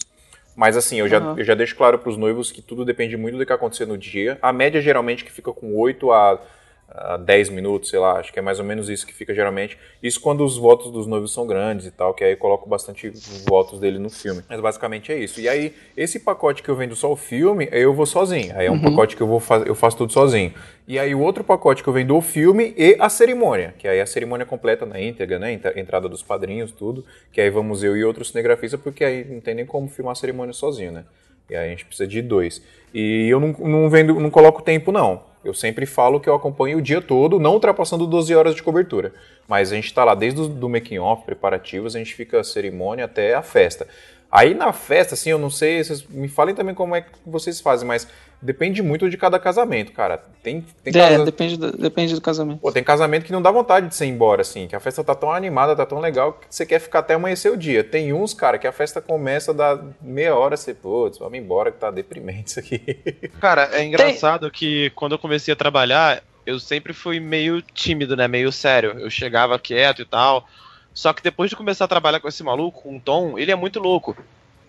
S4: Mas assim, eu já, uhum. eu já deixo claro para os noivos que tudo depende muito do que acontecer no dia. A média geralmente que fica com 8 a a 10 minutos, sei lá, acho que é mais ou menos isso que fica geralmente. Isso quando os votos dos noivos são grandes e tal, que aí eu coloco bastante votos dele no filme. Mas basicamente é isso. E aí, esse pacote que eu vendo só o filme, eu vou sozinho. Aí é um uhum. pacote que eu vou fazer, eu faço tudo sozinho. E aí o outro pacote que eu vendo o filme e a cerimônia, que aí é a cerimônia completa na íntegra, né? Entrada dos padrinhos, tudo. Que aí vamos eu e outro cinegrafista, porque aí não tem nem como filmar a cerimônia sozinho, né? E aí a gente precisa de dois. E eu não, não vendo, não coloco tempo, não. Eu sempre falo que eu acompanho o dia todo, não ultrapassando 12 horas de cobertura. Mas a gente está lá desde o do making off, preparativos, a gente fica a cerimônia até a festa. Aí na festa, assim, eu não sei, vocês me falem também como é que vocês fazem, mas depende muito de cada casamento, cara. Tem, tem
S3: é, casa... depende, do, depende do casamento.
S4: Pô, tem casamento que não dá vontade de ser embora, assim, que a festa tá tão animada, tá tão legal, que você quer ficar até amanhecer o dia. Tem uns, cara, que a festa começa da meia hora, você, putz, vamos embora que tá deprimente isso aqui.
S2: Cara, é engraçado tem... que quando eu comecei a trabalhar, eu sempre fui meio tímido, né, meio sério. Eu chegava quieto e tal só que depois de começar a trabalhar com esse maluco, com o Tom, ele é muito louco.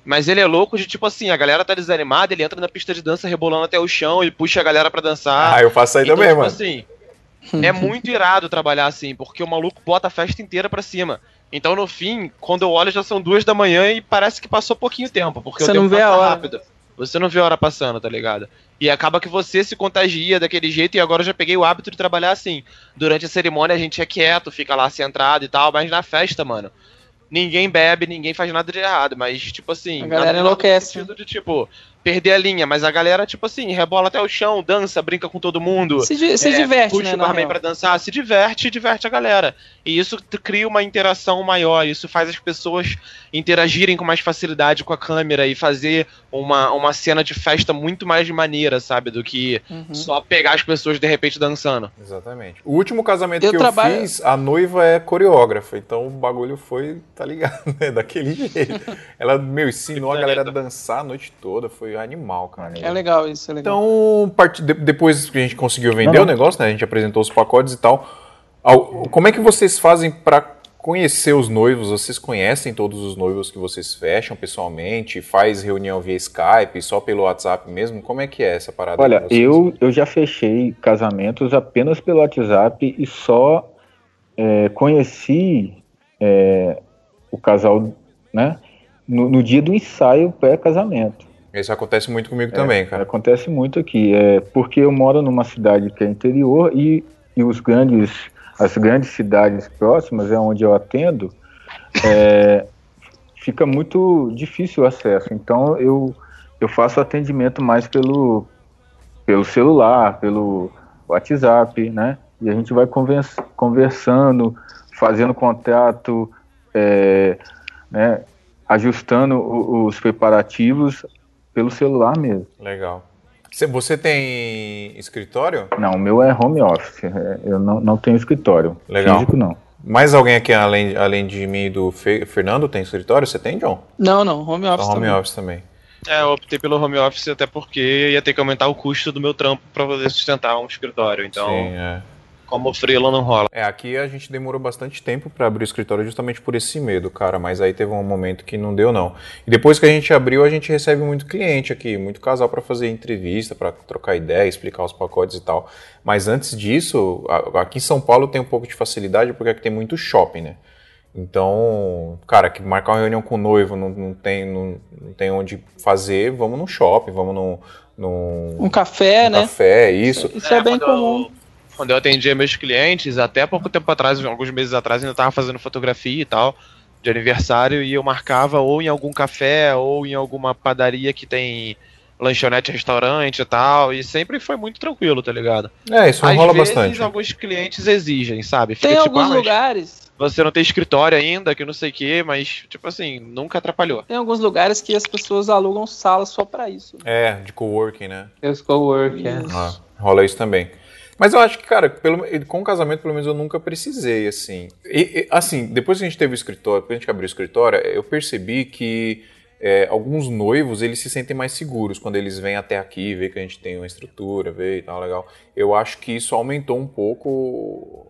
S2: Mas ele é louco de tipo assim, a galera tá desanimada, ele entra na pista de dança rebolando até o chão e puxa a galera para dançar.
S4: Ah, eu faço aí então, também, tipo
S2: mano. assim, é muito irado trabalhar assim, porque o maluco bota a festa inteira pra cima. Então, no fim, quando eu olho, já são duas da manhã e parece que passou pouquinho tempo, porque
S3: Você
S2: o tempo
S3: não vê a hora.
S2: rápido. Você não vê a hora passando, tá ligado? E acaba que você se contagia daquele jeito e agora eu já peguei o hábito de trabalhar assim. Durante a cerimônia a gente é quieto, fica lá centrado e tal, mas na festa, mano, ninguém bebe, ninguém faz nada de errado, mas tipo assim,
S3: a galera enlouquece.
S2: de tipo, perder a linha, mas a galera, tipo assim, rebola até o chão, dança, brinca com todo mundo.
S3: Se, se é, diverte,
S2: puxa
S3: né?
S2: Puxa o barman pra dançar, se diverte e diverte a galera. E isso cria uma interação maior, isso faz as pessoas interagirem com mais facilidade com a câmera e fazer uma, uma cena de festa muito mais maneira, sabe? Do que uhum. só pegar as pessoas de repente dançando.
S4: Exatamente. O último casamento eu que trabalho... eu fiz, a noiva é coreógrafa, então o bagulho foi tá ligado, né? Daquele jeito. Ela, meu, ensinou a galera a dançar a noite toda, foi animal, cara.
S3: É legal isso, é legal.
S4: Então, part... depois que a gente conseguiu vender não, não. o negócio, né? A gente apresentou os pacotes e tal. Como é que vocês fazem para conhecer os noivos, vocês conhecem todos os noivos que vocês fecham pessoalmente? Faz reunião via Skype, só pelo WhatsApp mesmo? Como é que é essa parada?
S5: Olha, eu, eu já fechei casamentos apenas pelo WhatsApp e só é, conheci é, o casal né, no, no dia do ensaio pré-casamento.
S4: Isso acontece muito comigo é, também, cara.
S5: Acontece muito aqui, é, porque eu moro numa cidade que é interior e, e os grandes as grandes cidades próximas, é onde eu atendo, é, fica muito difícil o acesso. Então eu, eu faço atendimento mais pelo, pelo celular, pelo WhatsApp, né? E a gente vai conversa, conversando, fazendo contato, é, né? ajustando os preparativos pelo celular mesmo.
S4: Legal. Você tem escritório?
S5: Não, o meu é home office. É, eu não, não tenho escritório.
S4: Legal.
S5: Físico não.
S4: Mais alguém aqui, além, além de mim e do Fernando, tem escritório? Você tem, John?
S3: Não, não. Home office
S4: home
S3: também.
S4: office também.
S2: É, eu optei pelo home office até porque ia ter que aumentar o custo do meu trampo para poder sustentar um escritório. Então, Sim, é como freela não rola.
S4: É, aqui a gente demorou bastante tempo para abrir o escritório justamente por esse medo, cara, mas aí teve um momento que não deu não. E depois que a gente abriu, a gente recebe muito cliente aqui, muito casal para fazer entrevista, para trocar ideia, explicar os pacotes e tal. Mas antes disso, aqui em São Paulo tem um pouco de facilidade porque aqui tem muito shopping, né? Então, cara, que marcar uma reunião com o noivo não, não tem, não, não, tem onde fazer, vamos no shopping, vamos no. no
S3: um café,
S4: um
S3: né?
S4: Café, isso.
S3: Isso é, é bem comum.
S2: Eu quando eu atendia meus clientes, até pouco tempo atrás, alguns meses atrás, ainda estava fazendo fotografia e tal, de aniversário, e eu marcava ou em algum café ou em alguma padaria que tem lanchonete, restaurante e tal, e sempre foi muito tranquilo, tá ligado?
S4: É, isso Às rola vezes, bastante.
S2: alguns clientes exigem, sabe?
S3: Fica, tem tipo, alguns ah, lugares.
S2: Você não tem escritório ainda, que não sei o quê, mas, tipo assim, nunca atrapalhou.
S3: Tem alguns lugares que as pessoas alugam salas só para isso.
S4: É, de coworking, né?
S1: É os coworking,
S4: é. Ah, rola isso também. Mas eu acho que, cara, pelo, com o casamento, pelo menos, eu nunca precisei, assim. E, e, assim, depois que a gente teve o escritório, depois que a gente abriu o escritório, eu percebi que é, alguns noivos, eles se sentem mais seguros quando eles vêm até aqui, vê que a gente tem uma estrutura, vê e tal, legal. Eu acho que isso aumentou um pouco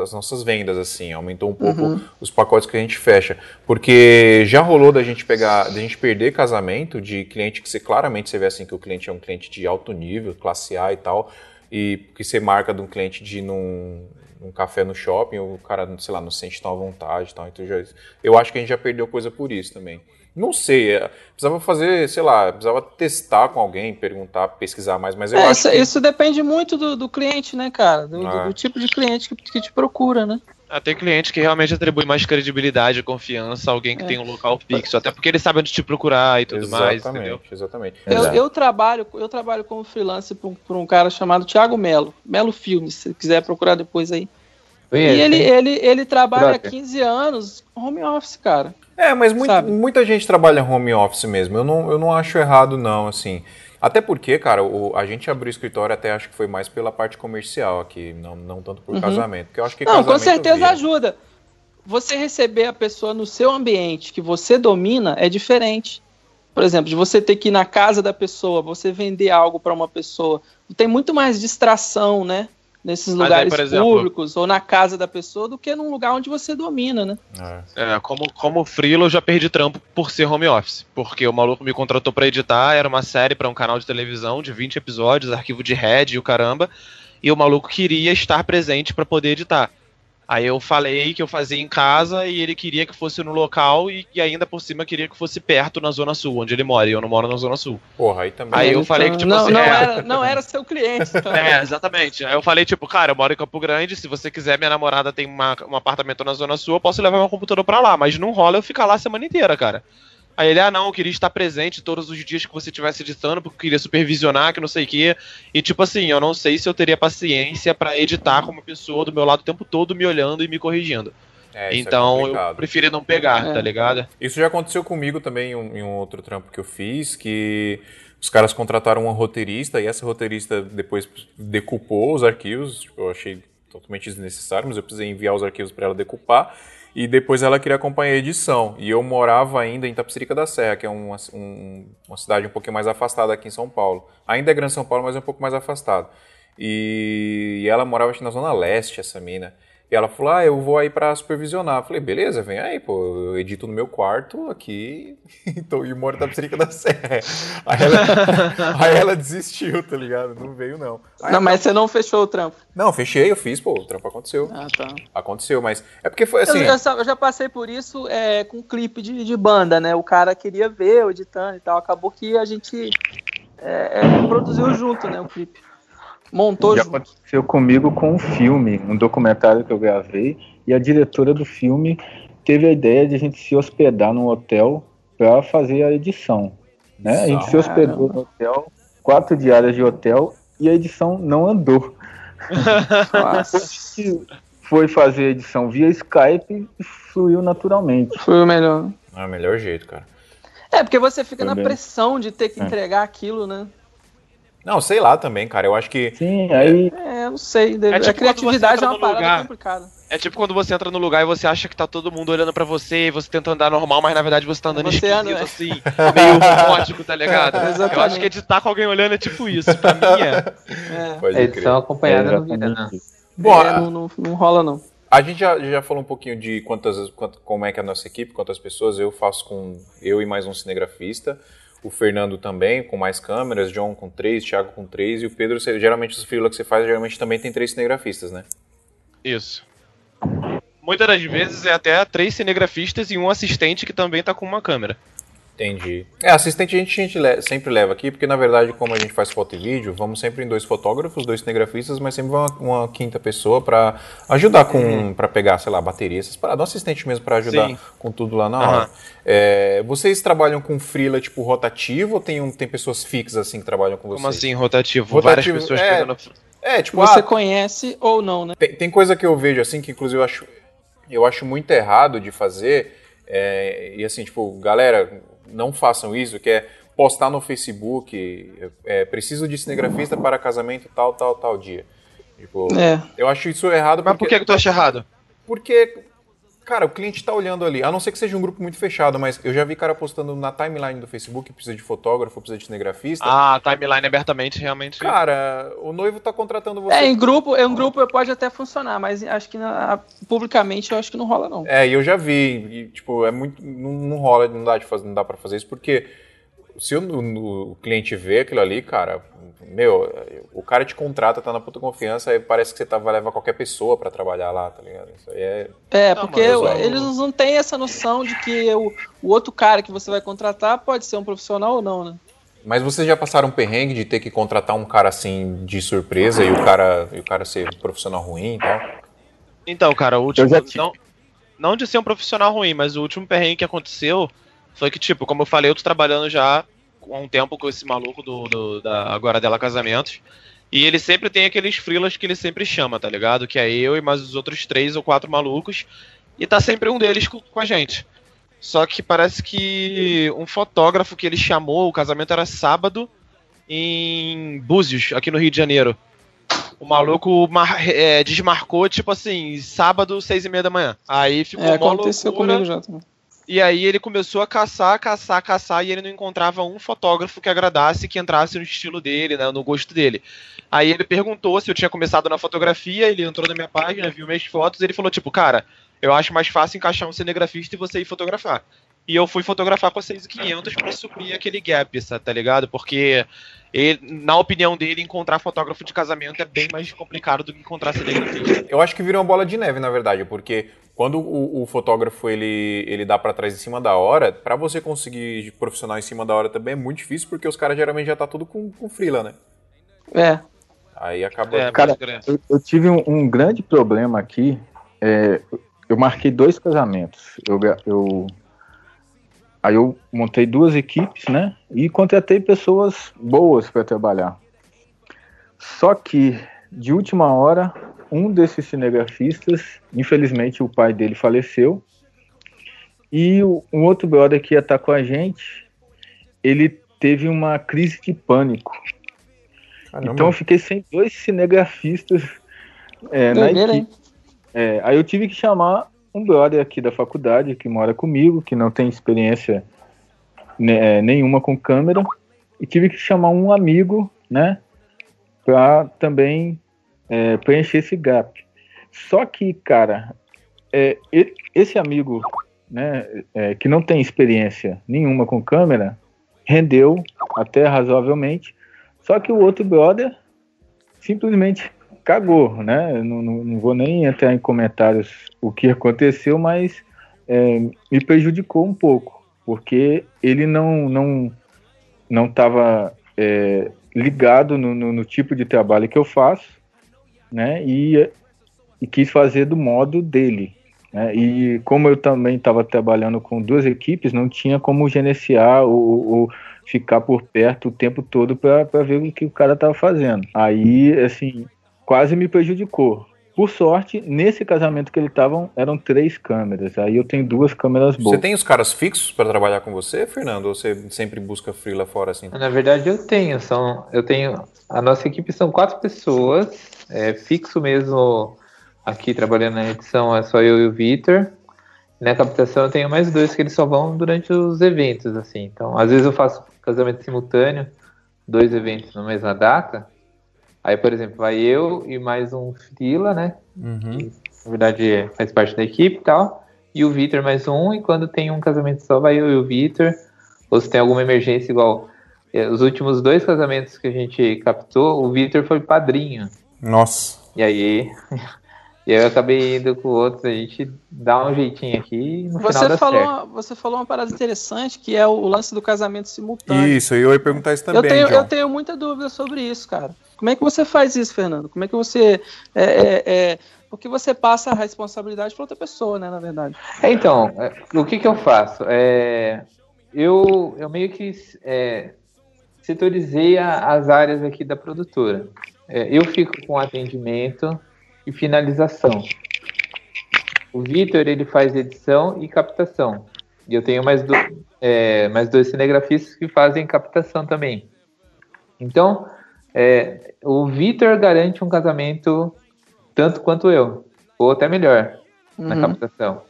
S4: as nossas vendas, assim, aumentou um pouco uhum. os pacotes que a gente fecha. Porque já rolou da gente pegar, da gente perder casamento de cliente que você claramente você vê assim que o cliente é um cliente de alto nível, classe A e tal, e que você marca de um cliente de ir num, num café no shopping, o cara, sei lá, não sente tão à vontade. Tal, então já, eu acho que a gente já perdeu coisa por isso também. Não sei, é, precisava fazer, sei lá, precisava testar com alguém, perguntar, pesquisar mais, mas eu
S3: é,
S4: acho
S3: isso,
S4: que...
S3: isso depende muito do, do cliente, né, cara? Do, ah. do, do tipo de cliente que, que te procura, né?
S2: Ah, tem cliente que realmente atribui mais credibilidade e confiança a alguém que é. tem um local fixo, até porque ele sabe onde te procurar e tudo
S4: exatamente,
S2: mais, entendeu?
S4: Exatamente,
S3: eu, eu, trabalho, eu trabalho como freelancer por, por um cara chamado Thiago Melo, Melo Filmes, se quiser procurar depois aí. e ele, ele, ele trabalha há 15 anos home office, cara.
S4: É, mas muito, muita gente trabalha home office mesmo. Eu não, eu não acho errado, não, assim. Até porque, cara, o, a gente abriu o escritório até acho que foi mais pela parte comercial aqui, não, não tanto por uhum. casamento. Porque eu acho que
S3: não, com certeza vira. ajuda. Você receber a pessoa no seu ambiente que você domina é diferente. Por exemplo, de você ter que ir na casa da pessoa, você vender algo para uma pessoa, tem muito mais distração, né? Nesses lugares aí, exemplo, públicos ou na casa da pessoa do que num lugar onde você domina, né?
S2: É, é como, como freela eu já perdi trampo por ser home office, porque o maluco me contratou para editar, era uma série para um canal de televisão de 20 episódios, arquivo de head e o caramba, e o maluco queria estar presente para poder editar. Aí eu falei que eu fazia em casa e ele queria que fosse no local e, e, ainda por cima queria que fosse perto na Zona Sul, onde ele mora, e eu não moro na Zona Sul.
S4: Porra, aí também.
S2: Aí eu então, falei que, tipo
S3: não,
S2: assim.
S3: Não, é... era, não era seu cliente.
S2: Então. É, exatamente. Aí eu falei, tipo, cara, eu moro em Campo Grande, se você quiser, minha namorada tem uma, um apartamento na Zona Sul, eu posso levar meu computador pra lá, mas não rola eu ficar lá a semana inteira, cara. Aí ele, ah, não, eu queria estar presente todos os dias que você estivesse editando, porque eu queria supervisionar, que não sei o quê. E, tipo assim, eu não sei se eu teria paciência para editar com uma pessoa do meu lado o tempo todo me olhando e me corrigindo. É, é então é eu preferi não pegar, é. tá ligado?
S4: Isso já aconteceu comigo também em um, em um outro trampo que eu fiz, que os caras contrataram uma roteirista e essa roteirista depois decupou os arquivos. Tipo, eu achei totalmente desnecessário, mas eu precisei enviar os arquivos para ela decupar. E depois ela queria acompanhar a edição. E eu morava ainda em Tapicerica da Serra, que é uma, um, uma cidade um pouquinho mais afastada aqui em São Paulo. Ainda é Grande São Paulo, mas é um pouco mais afastado. E, e ela morava acho, na Zona Leste, essa mina. E ela falou: Ah, eu vou aí pra supervisionar. Eu falei: Beleza, vem aí, pô. Eu edito no meu quarto aqui então, e moro na Psirica da Serra. Aí ela, aí ela desistiu, tá ligado? Não veio, não. Aí
S3: não, mas você não fechou o trampo.
S4: Não, fechei, eu fiz, pô. O trampo aconteceu.
S3: Ah, tá.
S4: Aconteceu, mas é porque foi assim.
S3: Eu, eu, eu já passei por isso é, com clipe de, de banda, né? O cara queria ver eu editando e tal. Acabou que a gente é, é, produziu junto, né? O clipe. Montou
S5: Já aconteceu comigo com um filme, um documentário que eu gravei, e a diretora do filme teve a ideia de a gente se hospedar num hotel para fazer a edição. Né? A gente se hospedou no hotel, quatro diárias de hotel, e a edição não andou. Foi fazer a edição via Skype e fluiu naturalmente.
S3: Foi o melhor.
S4: É o melhor jeito, cara.
S3: É, porque você fica na pressão de ter que
S5: É.
S3: entregar aquilo, né?
S4: Não, sei lá também, cara. Eu acho que.
S5: Sim, aí
S3: É, eu não sei. deve-
S2: tipo
S3: a criatividade é uma parada
S2: lugar.
S3: complicada.
S2: É tipo quando você entra no lugar e você acha que tá todo mundo olhando pra você e você tenta andar normal, mas na verdade você tá andando
S3: Você
S2: esquisito,
S3: anda,
S2: assim, meio robótico, tá ligado? Eu
S3: Exatamente.
S2: acho que editar com alguém olhando é tipo isso. Pra mim é.
S3: É.
S1: Edição acompanhada
S5: é
S1: não vira, não.
S4: Bom,
S3: É, não, não, não rola, não.
S4: A gente já, já falou um pouquinho de quantas, quant- como é que é a nossa equipe, quantas pessoas. Eu faço com eu e mais um cinegrafista. O Fernando também, com mais câmeras. John com três, Thiago com três. E o Pedro, você- geralmente os freela que você faz, geralmente também tem três cinegrafistas, né?
S2: Isso. Muitas das vezes é até três cinegrafistas e um assistente que também tá com uma câmera.
S4: Entendi. É, assistente a gente, a gente sempre leva aqui, porque na verdade, como a gente faz foto e vídeo, vamos sempre em dois fotógrafos, dois cinegrafistas, mas sempre vai uma, uma quinta pessoa pra ajudar com. pra pegar, sei lá, bateria, essas paradas. Um assistente mesmo pra ajudar
S2: Sim.
S4: com tudo lá na hora. É, vocês trabalham com freela, tipo, rotativo ou tem, um, tem pessoas fixas assim que trabalham com vocês?
S2: Como assim, rotativo?
S4: Rotativo,
S2: Várias pessoas
S4: é.
S2: pegando.
S4: É, tipo,
S3: Você
S4: ah,
S3: conhece ou não, né?
S4: tem, tem coisa que eu vejo assim que inclusive eu acho, eu acho muito errado de fazer. é, e assim, tipo, galera, não façam isso, que é postar no Facebook, é, preciso de cinegrafista para casamento tal, tal, tal dia. Tipo,
S3: É.
S4: eu acho isso errado
S2: Mas por que, que tu acha errado?
S4: porque, cara, o cliente tá olhando ali. A não ser que seja um grupo muito fechado, mas eu já vi cara postando na timeline do Facebook, precisa de fotógrafo, precisa de cinegrafista.
S2: Ah, timeline abertamente, realmente.
S4: Cara, o noivo tá contratando você.
S3: É, em grupo, em grupo pode até funcionar, mas acho que na- publicamente eu acho que não rola, não.
S4: É, e eu já vi, e, tipo, é muito. Não, não rola, não dá, de fazer, não dá pra fazer isso, porque se o, o- o cliente vê aquilo ali, cara, meu, o cara te contrata, tá na puta confiança, aí parece que você tá, vai levar qualquer pessoa pra trabalhar lá, tá ligado? Isso aí é.
S3: É,
S2: Não,
S3: porque
S2: mas eu-
S3: eles não têm essa noção de que o, o outro cara que você vai contratar pode ser um profissional ou não, né?
S4: Mas vocês já passaram um perrengue de ter que contratar um cara assim de surpresa e o cara, e o cara ser um profissional ruim e tal?
S2: Então, cara, o último. Não, não de ser um profissional ruim, mas o último perrengue que aconteceu foi que, tipo, como eu falei, eu tô trabalhando já há um tempo com esse maluco do, do- da Agora Dela Casamentos. E ele sempre tem aqueles frilas que ele sempre chama, tá ligado? Que é eu e mais os outros três ou quatro malucos. E tá sempre um deles com, com a gente. Só que parece que um fotógrafo que ele chamou, o casamento era sábado em Búzios, aqui no Rio de Janeiro. O maluco é, desmarcou, tipo assim, sábado, seis e meia da manhã. Aí ficou
S3: É, aconteceu
S2: loucura,
S3: comigo já também.
S2: E aí ele começou a caçar, caçar, caçar, e ele não encontrava um fotógrafo que agradasse, que entrasse no estilo dele, né, no gosto dele. Aí ele perguntou se eu tinha começado na fotografia, ele entrou na minha página, viu minhas fotos, e ele falou, tipo, cara, eu acho mais fácil encaixar um cinegrafista e você ir fotografar. E eu fui fotografar com 6,500 pra suprir aquele gap, tá ligado? Porque, ele, na opinião dele, encontrar fotógrafo de casamento é bem mais complicado do que encontrar cinegrafista.
S4: Eu acho que virou uma bola de neve, na verdade, porque quando o, o fotógrafo ele, ele dá pra trás em cima da hora, pra você conseguir profissional em cima da hora também é muito difícil, porque os caras geralmente já tá tudo com, com freela, né?
S3: É.
S4: Aí acaba.
S2: É,
S5: Cara. Eu, eu tive um, um grande problema aqui. é, eu marquei dois casamentos. Eu, eu- aí eu montei duas equipes, né? E contratei pessoas boas para trabalhar. Só que, de última hora, um desses cinegrafistas, infelizmente o pai dele faleceu. E o- um outro brother que ia estar com a gente, ele teve uma crise de pânico.
S4: Caramba.
S5: Então eu fiquei sem dois cinegrafistas é, na equipe. É, aí eu tive que chamar um brother aqui da faculdade que mora comigo, que não tem experiência né, nenhuma com câmera, e tive que chamar um amigo, né, para também é, preencher esse gap. Só que, cara, é, esse amigo, né, é, que não tem experiência nenhuma com câmera, rendeu até razoavelmente. Só que o outro brother simplesmente cagou, né? Não, não, não vou nem entrar em comentários o que aconteceu, mas é, me prejudicou um pouco, porque ele não não não estava é, ligado no, no, no, tipo de trabalho que eu faço, né? E, e quis fazer do modo dele. Né? E como eu também estava trabalhando com duas equipes, não tinha como gerenciar ou, ou ficar por perto o tempo todo para ver o que o cara estava fazendo. Aí, assim, quase me prejudicou. Por sorte, nesse casamento que ele estavam, eram três câmeras. Aí eu tenho duas câmeras boas.
S4: Você tem os caras fixos para trabalhar com você, Fernando? Ou você sempre busca free lá fora assim?
S1: Na verdade, eu tenho. São, eu tenho. A nossa equipe são quatro pessoas, é fixo mesmo aqui trabalhando na edição é só eu e o Vitor. Na captação eu tenho mais dois que eles só vão durante os eventos, assim. Então, às vezes eu faço casamento simultâneo, dois eventos na mesma data. Aí, por exemplo, vai eu e mais um Frila, né? Uhum. Que, na verdade, faz parte da equipe e tal. E o Vitor mais um. E quando tem um casamento só, vai eu e o Vitor. Ou se tem alguma emergência igual. Eh, os últimos dois casamentos que a gente captou, o Vitor foi padrinho.
S4: Nossa.
S1: E aí, E aí eu acabei indo com o outro, a gente dá um jeitinho aqui e no
S3: você
S1: final
S3: falou,
S1: certo.
S3: Você falou uma parada interessante, que é o lance do casamento simultâneo.
S4: Isso, eu ia perguntar isso também,
S3: eu tenho,
S4: John.
S3: eu tenho muita dúvida sobre isso, cara. Como é que você faz isso, Fernando? Como é que você... É, é, é, porque você passa a responsabilidade para outra pessoa, né, na verdade.
S1: É, então, é, o que que eu faço? É, eu, eu meio que é, setorizei a, as áreas aqui da produtora. Eu fico com atendimento e finalização. O Vitor ele faz edição e captação. E eu tenho mais, do, é, mais dois cinegrafistas que fazem captação também. Então, é, o Vitor garante um casamento tanto quanto eu, ou até melhor, uhum. na captação.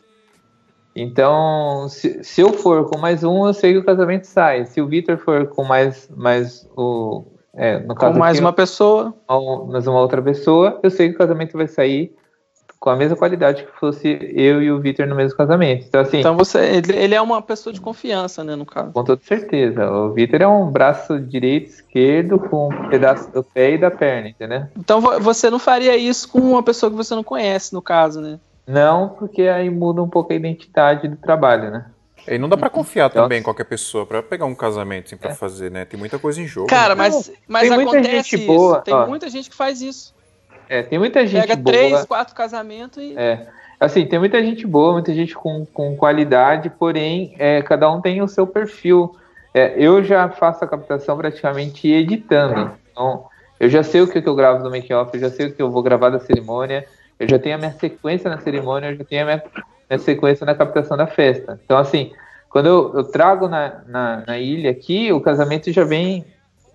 S1: Então, se, se, eu for com mais um, eu sei que o casamento sai. Se o Vitor for com mais, mais o, é, no caso
S3: com mais aqui, uma pessoa.
S1: Mais uma outra pessoa, eu sei que o casamento vai sair com a mesma qualidade que fosse eu e o Vitor no mesmo casamento. Então, assim.
S3: Então você, ele é uma pessoa de confiança, né, no caso.
S1: Com toda certeza. O Vitor é um braço direito, esquerdo, com um pedaço do pé e da perna, entendeu?
S3: Então você não faria isso com uma pessoa que você não conhece, no caso, né?
S1: Não, porque aí muda um pouco a identidade do trabalho, né?
S4: E não dá para confiar então, também em qualquer pessoa para pegar um casamento assim, para é. fazer, né? Tem muita coisa em jogo.
S3: Cara, né? mas, mas
S1: tem muita
S3: gente
S1: isso. boa.
S3: Tem ó. muita gente que faz isso.
S1: É, tem muita gente
S3: Pega
S1: boa.
S3: três, quatro casamentos e.
S1: É. Assim, tem muita gente boa, muita gente com, com qualidade, porém, é, cada um tem o seu perfil. É, eu já faço a captação praticamente editando. Então, eu já sei o que, eu gravo do make-off, eu já sei o que eu vou gravar da cerimônia, eu já tenho a minha sequência na cerimônia, eu já tenho a minha, minha sequência na captação da festa. Então, assim, quando eu, eu trago na, na, na, ilha aqui, o casamento já vem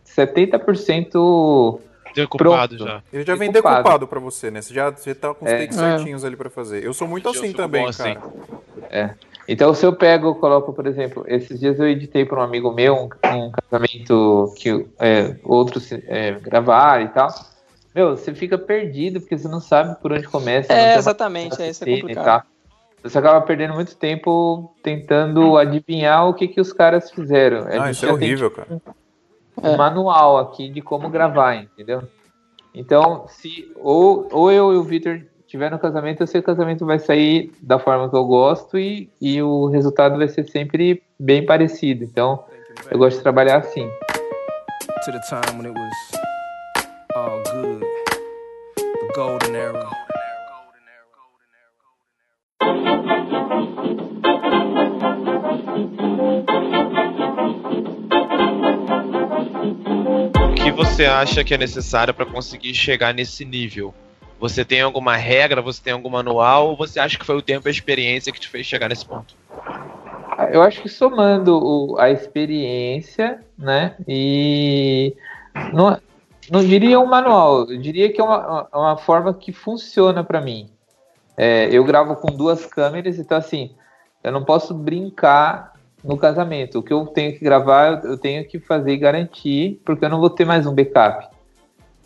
S1: 70%
S2: decupado já.
S4: Ele já vem decupado para você, né? Você já, você tá com os é. takes certinhos ali para fazer. Eu sou muito assim também, cara. Assim.
S1: É. Então, se eu pego, coloco, por exemplo, esses dias eu editei para um amigo meu um, um casamento que é, outros é, gravaram e tal. Meu, você fica perdido porque você não sabe por onde começa.
S3: É, exatamente, é, isso é complicado
S1: você acaba perdendo muito tempo tentando adivinhar o que, que os caras fizeram.
S4: Ah, isso é horrível, cara.
S1: Um é. manual aqui de como gravar, entendeu? Então, se ou, ou eu e o Victor tiver no casamento, eu sei que o casamento vai sair da forma que eu gosto e, e o resultado vai ser sempre bem parecido. Então, eu gosto de trabalhar assim. To the time when it was all good,
S2: que você acha que é necessário para conseguir chegar nesse nível? Você tem alguma regra, você tem algum manual, ou você acha que foi o tempo e a experiência que te fez chegar nesse ponto?
S1: Eu acho que somando o, a experiência, né, e não, não diria um manual, eu diria que é uma, uma forma que funciona para mim. é, eu gravo com duas câmeras, então assim, eu não posso brincar no casamento. O que eu tenho que gravar, eu tenho que fazer e garantir, porque eu não vou ter mais um backup.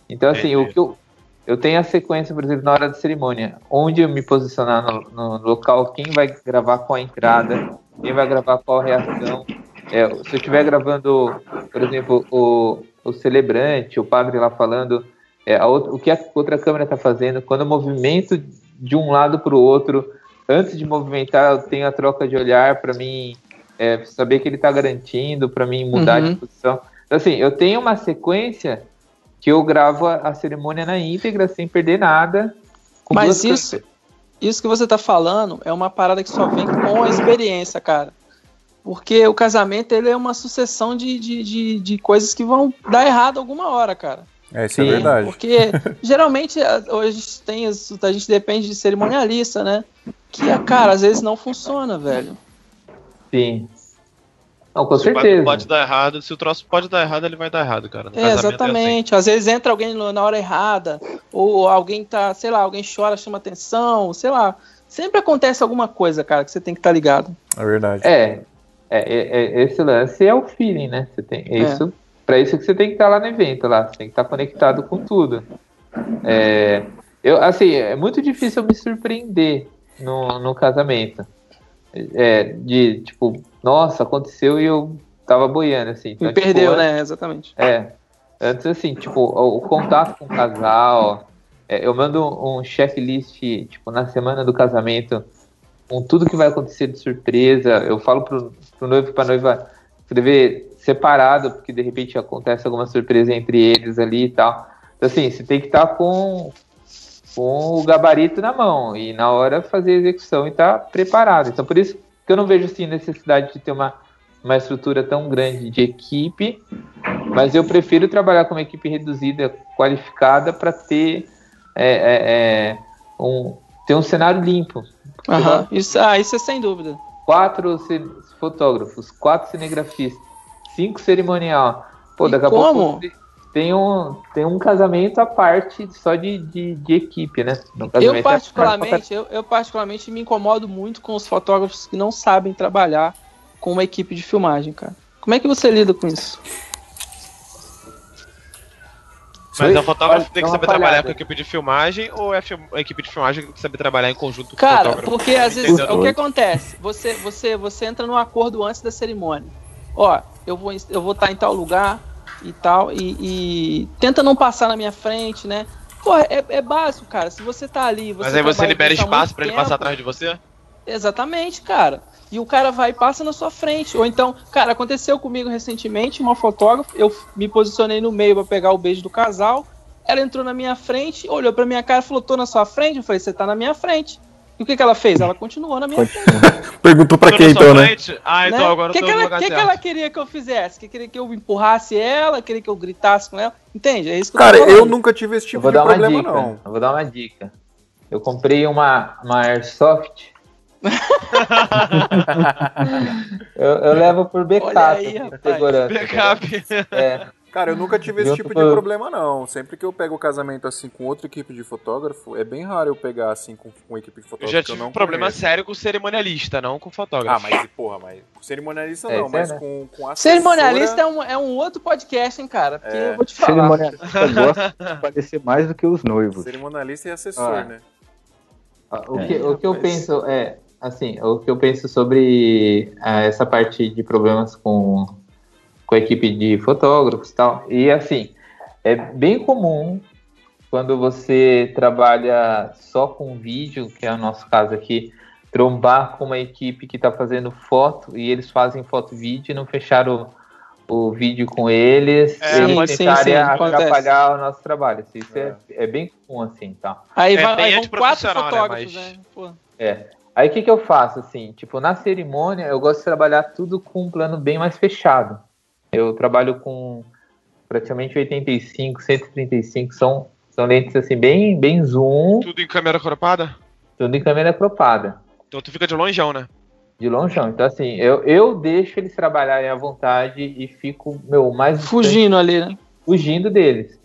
S1: Então, assim, o que eu, eu tenho a sequência, por exemplo, na hora da cerimônia, onde eu me posicionar no, no local, quem vai gravar qual a entrada, quem vai gravar qual a reação. É, se eu estiver gravando, por exemplo, o, o celebrante, o padre lá falando, é, outra, o que a outra câmera está fazendo, quando o movimento de um lado para o outro, antes de movimentar, eu tenho a troca de olhar para mim é, saber que ele está garantindo, para mim mudar uhum. de posição. Então, assim, eu tenho uma sequência que eu gravo a, a cerimônia na íntegra, sem perder nada.
S3: Mas isso, isso que você está falando é uma parada que só vem com a experiência, cara. Porque o casamento ele é uma sucessão de, de, de, de coisas que vão dar errado alguma hora, cara.
S4: É, isso é Sim, é verdade.
S3: Porque geralmente hoje tem a gente depende de cerimonialista, né? Que, cara, às vezes não funciona, velho.
S1: Sim. Não, com se certeza.
S2: Pode dar errado, se o troço pode dar errado, ele vai dar errado, cara.
S3: É, exatamente. É assim. Às vezes entra alguém na hora errada, ou alguém tá, sei lá, alguém chora, chama atenção, sei lá. Sempre acontece alguma coisa, cara, que você tem que estar tá ligado.
S4: É verdade.
S1: É, é, é, é, esse lance é o feeling, né? Você tem é. isso, para isso que você tem que estar tá lá no evento, lá. Você tem que estar tá conectado com tudo. É, eu, assim, é muito difícil me surpreender no, no casamento. É, de tipo, nossa, aconteceu e eu tava boiando, assim.
S3: Então, tipo, perdeu, né? Exatamente.
S1: É. Antes, assim, tipo, o, o contato com o casal. É, eu mando um checklist, tipo, na semana do casamento, com tudo que vai acontecer de surpresa. Eu falo pro, pro noivo e pra noiva escrever separado, porque de repente acontece alguma surpresa entre eles ali e tal. Então, assim, você tem que estar tá com, com o gabarito na mão e na hora fazer a execução e estar tá preparado. Então, por isso que eu não vejo assim necessidade de ter uma, uma estrutura tão grande de equipe, mas eu prefiro trabalhar com uma equipe reduzida, qualificada, para ter é, é, é, um ter um cenário limpo.
S3: Uhum. Isso, ah, isso é sem dúvida.
S1: Quatro fotógrafos, quatro cinegrafistas, cinco cerimonial. Pô, daqui a pouco tem um, tem um casamento à parte só de, de, de equipe, né?
S3: Eu é particularmente, eu, eu, particularmente me incomodo muito com os fotógrafos que não sabem trabalhar com uma equipe de filmagem, cara. Como é que você lida com isso?
S2: Mas é o fotógrafo tem que saber trabalhar com a equipe de filmagem ou é a equipe de filmagem que tem que saber trabalhar em conjunto com
S3: Cara, o fotógrafo? porque às vezes o que acontece? Você, você, você entra num acordo antes da cerimônia. Ó, eu vou eu vou estar em tal lugar, e tal, e, e, tenta não passar na minha frente, né? Pô, é, é básico, cara. Se você tá ali. Você
S2: Mas aí você libera espaço para ele passar atrás de você?
S3: Exatamente, cara. E o cara vai e passa na sua frente. Ou então, cara, aconteceu comigo recentemente, uma fotógrafa, eu me posicionei no meio para pegar o beijo do casal. Ela entrou na minha frente, olhou pra minha cara e falou: tô na sua frente. Eu falei: você tá na minha frente. E o que, que ela fez? Ela continuou na minha frente.
S4: Perguntou pra quem então, né?
S2: Ah, então né? agora
S3: que, que, ela, que, que ela queria que eu fizesse? Que queria que eu empurrasse ela? Queria que eu gritasse com ela? Entende? É isso que
S4: Cara, eu, eu nunca tive esse tipo de problema,
S1: dica.
S4: não.
S1: Eu vou dar uma dica. Eu comprei uma, uma Airsoft. eu, eu, levo por backup. Olha aí,
S2: rapaz. Segurança, backup.
S4: É. Cara, eu nunca tive esse tipo de problema, não. Sempre que eu pego o casamento assim com outra equipe de fotógrafo, é bem raro eu pegar assim com, com equipe de fotógrafo.
S2: Eu já tive
S4: um
S2: problema conheço. sério com o cerimonialista, não com o fotógrafo.
S4: Ah, mas porra, mas. Com cerimonialista é, não, mas é, né? com, com
S3: assessora... Cerimonialista é um, é um outro podcast, hein, cara? Porque é. eu vou te falar. Cerimonialista
S5: gosta de parecer mais do que os noivos.
S4: Cerimonialista e assessor, ah. né?
S1: O que, o que eu penso é, assim, o que eu penso sobre uh, essa parte de problemas com com a equipe de fotógrafos e tal. E assim, é bem comum quando você trabalha só com vídeo, que é o nosso caso aqui, trombar com uma equipe que está fazendo foto e eles fazem foto-vídeo e não fecharam o, o vídeo com eles é, e tentarem atrapalhar acontece. o nosso trabalho. Isso é. É, é, bem comum assim, tá?
S3: Aí, é, vai, aí vão quatro né, fotógrafos, né?
S1: Mas... né? É. Aí o que, que eu faço, assim? Tipo, na cerimônia eu gosto de trabalhar tudo com um plano bem mais fechado. Eu trabalho com praticamente 85, 135, são, são lentes assim bem, bem zoom.
S2: Tudo em câmera cropada?
S1: Tudo em câmera cropada.
S2: Então tu fica de longeão, né?
S1: De longeão. Então assim, eu, eu deixo eles trabalharem à vontade e fico, meu, mais...
S3: Fugindo ali, né?
S1: Fugindo deles.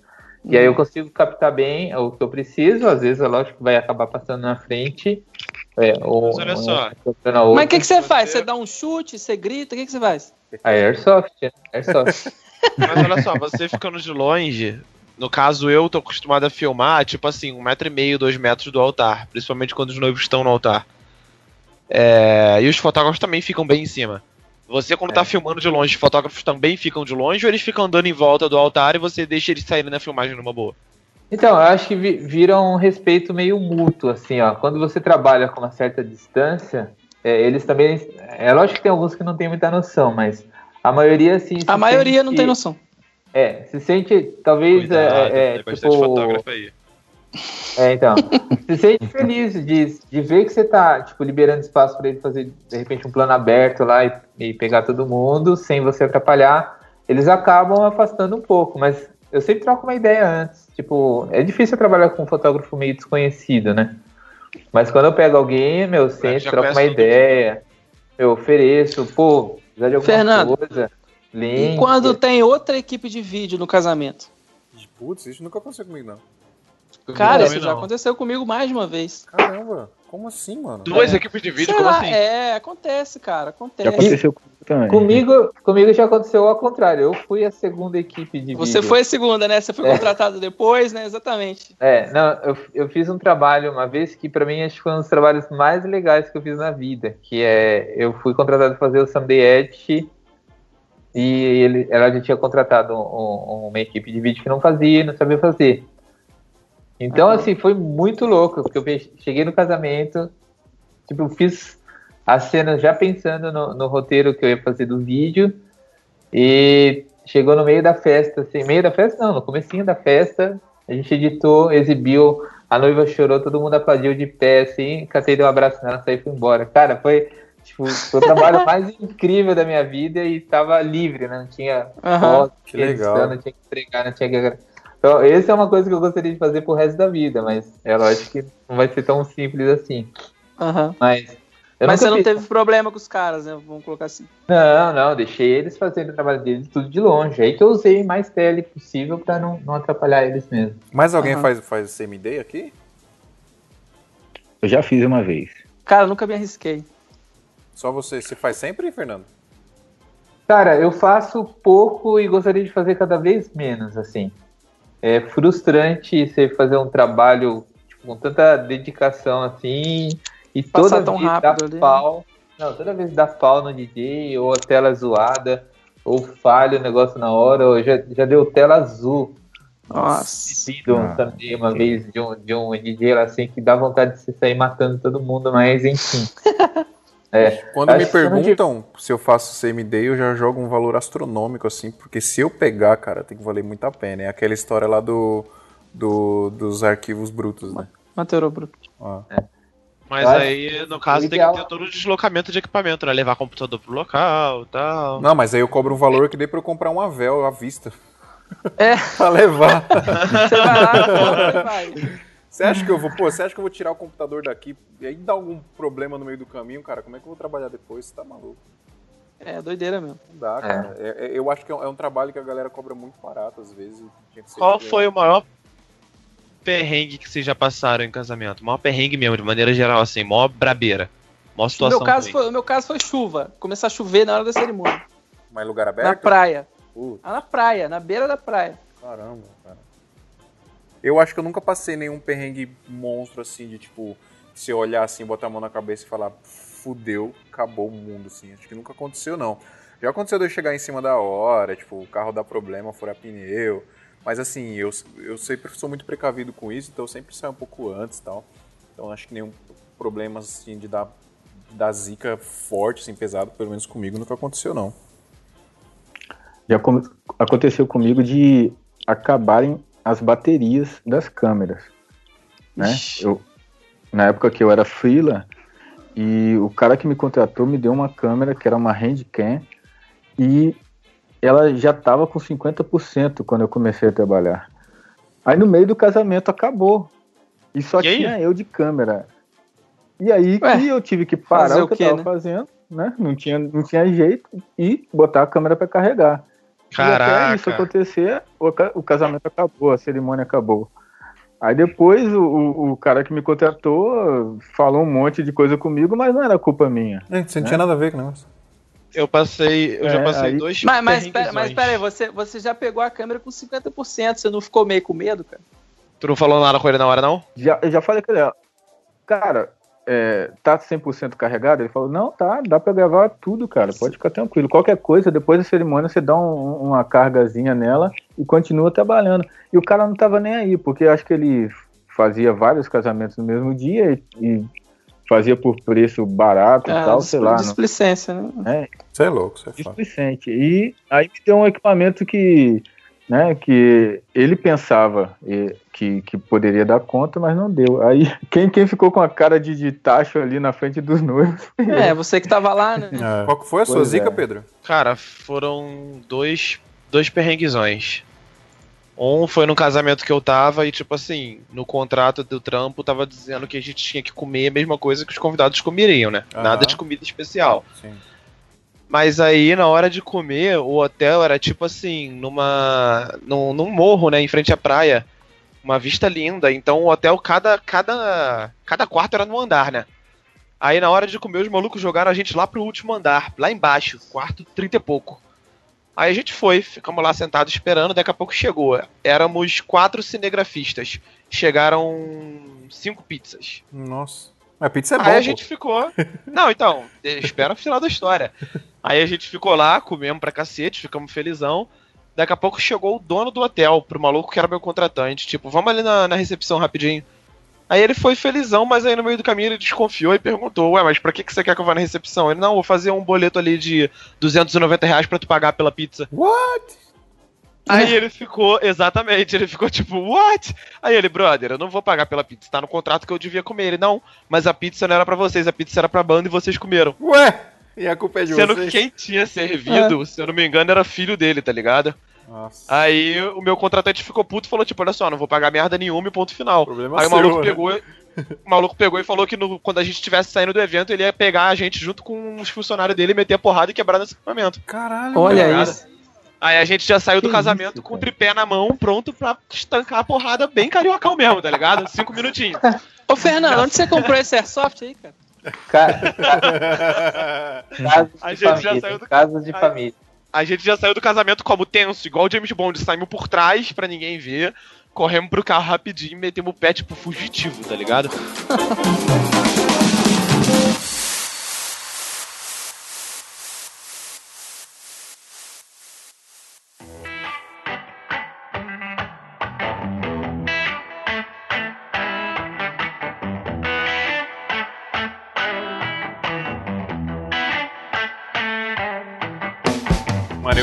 S1: E aí eu consigo captar bem o que eu preciso, às vezes é lógico que vai acabar passando na frente. É, ou,
S2: Mas olha só.
S1: ou,
S3: Mas o que, que você faz? Você dá um chute, você grita, o que, que você faz?
S1: A Airsoft, né? Airsoft.
S2: Mas olha só, você ficando de longe, no caso eu tô acostumado a filmar, tipo assim, um metro e meio, dois metros do altar, principalmente quando os noivos estão no altar. É, e os fotógrafos também ficam bem em cima. Você, quando tá filmando de longe, os fotógrafos também ficam de longe ou eles ficam andando em volta do altar e você deixa eles saírem na filmagem numa boa?
S1: Então, eu acho que vi- vira um respeito meio mútuo, assim, ó. Quando você trabalha com uma certa distância, é, eles também. É lógico que tem alguns que não tem muita noção, mas a maioria, assim.
S3: A maioria não tem noção.
S1: É, se sente, talvez,
S2: Cuidado,
S1: é, é,
S2: tem bastante
S1: tipo,
S2: fotógrafo aí.
S1: é, então, se sente feliz de, de ver que você tá, tipo, liberando espaço para ele fazer, de repente, um plano aberto lá e, e pegar todo mundo, sem você atrapalhar, eles acabam afastando um pouco, mas eu sempre troco uma ideia antes, tipo, é difícil trabalhar com um fotógrafo meio desconhecido, né? Mas quando eu pego alguém, meu,
S2: já
S1: troco uma ideia, eu ofereço, pô, precisar de alguma
S3: Fernando,
S1: coisa, link.
S3: E quando tem outra equipe de vídeo no casamento?
S4: Putz, isso nunca aconteceu comigo, não.
S3: Cara, isso já
S2: não.
S3: aconteceu comigo mais de uma vez.
S4: Caramba, como assim, mano?
S2: Duas
S3: É.
S2: equipes de vídeo,
S3: Sei
S2: como
S3: lá,
S2: assim?
S3: é, acontece, cara,
S5: Já
S3: acontece.
S5: aconteceu comigo também.
S1: Comigo, comigo já aconteceu ao contrário. Eu fui a segunda equipe de
S3: Você
S1: vídeo.
S3: foi a segunda, né? Você foi
S1: É.
S3: contratado depois, né? Exatamente.
S1: É, não, eu, eu fiz um trabalho uma vez que pra mim acho que foi um dos trabalhos mais legais que eu fiz na vida, que é eu fui contratado para fazer o Someday Edge e ele, ela já tinha contratado um- um- uma equipe de vídeo que não fazia, não sabia fazer. Então, assim, foi muito louco, porque eu cheguei no casamento, tipo, eu fiz as cenas já pensando no, no roteiro que eu ia fazer do vídeo, e chegou no meio da festa, assim, meio da festa não, no comecinho da festa, a gente editou, exibiu, a noiva chorou, todo mundo aplaudiu de pé, assim, catei, dei um abraço nela, saí e fui embora. Cara, foi, tipo, foi o trabalho mais incrível da minha vida e tava livre, né? Não tinha
S3: Aham.
S1: foto, não
S4: Que
S1: tinha
S4: legal.
S1: edição, não tinha que entregar, não tinha que... Então, essa é uma coisa que eu gostaria de fazer pro resto da vida, mas é lógico que não vai ser tão simples assim.
S3: Aham.
S1: Mas, eu
S3: Mas você não
S1: fiz-
S3: teve problema com os caras, né? Vamos colocar assim.
S1: Não, não, deixei eles fazendo o trabalho deles tudo de longe. Aí que eu usei mais tele possível pra não, não atrapalhar eles mesmo.
S4: Mais alguém
S3: Aham.
S4: faz, faz CMD aqui?
S5: Eu já fiz uma vez.
S3: Cara, eu nunca me arrisquei.
S4: Só você. Você faz sempre, Fernando?
S1: Cara, eu faço pouco e gostaria de fazer cada vez menos, assim. É frustrante você fazer um trabalho tipo, com tanta dedicação assim e
S3: Passar
S1: toda
S3: tão
S1: vez
S3: rápido
S1: dá
S3: ali, né?
S1: pau. Não, toda vez dá pau no DJ, ou a tela zoada, ou falha o negócio na hora, ou já, já deu tela azul.
S3: Nossa.
S1: Vido
S5: Ah,
S1: também uma vez de um, de um DJ lá assim que dá vontade de você sair matando todo mundo, mas enfim. É,
S4: Quando me perguntam se eu faço CMD, eu já jogo um valor astronômico, assim, porque se eu pegar, cara, tem que valer muito a pena. É aquela história lá do, do- dos arquivos brutos, né?
S3: Mateiro bruto.
S4: Ó.
S2: Mas aí, no caso, tem que ter todo o deslocamento de equipamento, né? Levar computador pro local e tal.
S4: Não, mas aí eu cobro um valor que dê pra eu comprar uma véu à vista.
S3: É.
S4: pra levar.
S3: Você vai lá, compra vai.
S4: Você acha que eu vou, pô, você acha que eu vou tirar o computador daqui e aí dá algum problema no meio do caminho, cara? Como é que eu vou trabalhar depois? Você tá maluco?
S3: É, doideira mesmo.
S4: Não dá, cara. É- é- eu acho que é um, é um trabalho que a galera cobra muito barato, às vezes. tinha que ser
S2: Qual
S4: tipo,
S2: foi o maior perrengue que vocês já passaram em casamento? O maior perrengue mesmo, de maneira geral, assim, maior brabeira. Maior
S3: O
S2: situação.
S3: meu, caso foi, o meu caso foi chuva. Começar a chover na hora da cerimônia.
S4: Mas lugar
S3: Na
S4: aberto?
S3: praia.
S4: Putz,
S3: Ah, na praia, na beira da praia.
S4: caramba, cara. Eu acho que eu nunca passei nenhum perrengue monstro assim, de tipo, se eu olhar assim, botar a mão na cabeça e falar, fudeu, acabou o mundo, assim. Acho que nunca aconteceu, não. Já aconteceu de eu chegar em cima da hora, tipo, o carro dá problema, furar pneu. Mas assim, eu, eu sempre sou muito precavido com isso, então eu sempre saio um pouco antes e tal. Então acho que nenhum problema assim de dar, dar zica forte, assim, pesado, pelo menos comigo, nunca aconteceu, não.
S5: Já com- aconteceu comigo de acabarem as baterias das câmeras. Né?
S3: Ixi.
S5: Eu, na época que eu era freela, e o cara que me contratou me deu uma câmera que era uma handcam e ela já estava com 50% quando eu comecei a trabalhar. Aí no meio do casamento acabou. E só
S2: E
S5: tinha eu de câmera. E aí
S3: Ué,
S5: que eu tive que parar o que eu
S3: quê,
S5: tava
S3: né?
S5: fazendo, né? Não tinha, não tinha jeito e botar a câmera para carregar. E até
S2: Caraca.
S5: isso acontecer, o, ca- o casamento acabou, a cerimônia acabou. Aí depois o, o, o cara que me contratou falou um monte de coisa comigo, mas não era culpa minha.
S4: É, Você não tinha nada a ver com o negócio.
S2: Eu passei, eu já
S5: É,
S2: passei
S5: aí-
S2: dois
S3: Mas, mas, pera, mas pera aí, você, você já pegou a câmera com 50%, você não ficou meio com medo, cara?
S2: Tu não falou nada com ele na hora, não?
S5: Já, eu já falei com ele, cara, é, tá 100% carregado? Ele falou, não, tá, dá pra gravar tudo, cara, pode ficar tranquilo. Qualquer coisa, depois da cerimônia, você dá um- uma cargazinha nela e continua trabalhando. E o cara não tava nem aí, porque acho que ele fazia vários casamentos no mesmo dia e, e fazia por preço barato e
S3: Ah,
S5: tal, sei lá. não-
S3: Displicência, né?
S4: Você é louco, você é
S5: displicente. E aí me deu um equipamento que, né, que ele pensava que, que poderia dar conta, mas não deu. Aí quem, quem ficou com a cara de, de tacho ali na frente dos noivos?
S3: É, você que tava lá, né?
S4: Qual que foi a sua
S5: Pois
S4: zica,
S5: é.
S4: Pedro?
S2: Cara, foram dois, dois perrenguezões. Um foi no casamento que eu tava e, tipo assim, no contrato do trampo tava dizendo que a gente tinha que comer a mesma coisa que os convidados comeriam, né?
S4: Aham.
S2: Nada de comida especial.
S4: Sim.
S2: Mas aí, na hora de comer, o hotel era tipo assim, numa. num, num morro, né? Em frente à praia. Uma vista linda. Então o hotel, cada, cada, cada quarto era num andar, né? Aí na hora de comer, os malucos jogaram a gente lá pro último andar, lá embaixo, quarto 30 e pouco. Aí a gente foi, ficamos lá sentados esperando, daqui a pouco chegou. Éramos quatro cinegrafistas. Chegaram cinco pizzas.
S4: Nossa. Mas pizza é bom.
S2: Aí a
S4: pô.
S2: gente ficou. Não, então, espera o final da história. Aí a gente ficou lá, comemos pra cacete, ficamos felizão. Daqui a pouco chegou o dono do hotel, pro maluco que era meu contratante. Tipo, vamos ali na, na recepção rapidinho. Aí ele foi felizão, mas aí no meio do caminho ele desconfiou e perguntou: Ué, mas pra que, que você quer que eu vá na recepção? Ele, não, vou fazer um boleto ali de 290 reais pra tu pagar pela pizza.
S4: What?
S2: Aí ele ficou, exatamente, ele ficou tipo, what? Aí ele, brother, eu não vou pagar pela pizza, tá no contrato que eu devia comer. Ele, não, mas a pizza não era pra vocês, a pizza era pra banda e vocês comeram.
S4: Ué? E a culpa é de
S2: Sendo
S4: vocês?
S2: que quem tinha servido, se eu não me engano, era filho dele, tá ligado?
S4: Nossa.
S2: Aí o meu contratante ficou puto e falou, tipo, olha só, não vou pagar merda nenhuma e ponto final.
S4: Problema
S2: Aí o
S4: seu,
S2: maluco
S4: né?
S2: pegou. O maluco pegou e falou que no- quando a gente estivesse saindo do evento, ele ia pegar a gente junto com os funcionários dele, meter a porrada e quebrar nesse equipamento.
S4: Caralho,
S3: Olha
S4: cara.
S3: isso.
S2: Aí a gente já saiu do
S5: Que
S2: casamento
S5: isso,
S2: com o
S5: cara?
S2: tripé na mão, pronto pra estancar a porrada bem cariocão mesmo, tá ligado? Cinco minutinhos.
S3: Ô, Fernando, onde você comprou esse airsoft aí, cara?
S1: Ca- Casos
S2: A
S1: de
S2: gente já
S1: família.
S2: saiu do-
S1: Casos de família.
S2: A gente já saiu do casamento como tenso, igual o James Bond, saímos por trás pra ninguém ver, corremos pro carro rapidinho e metemos o pé tipo fugitivo, tá ligado?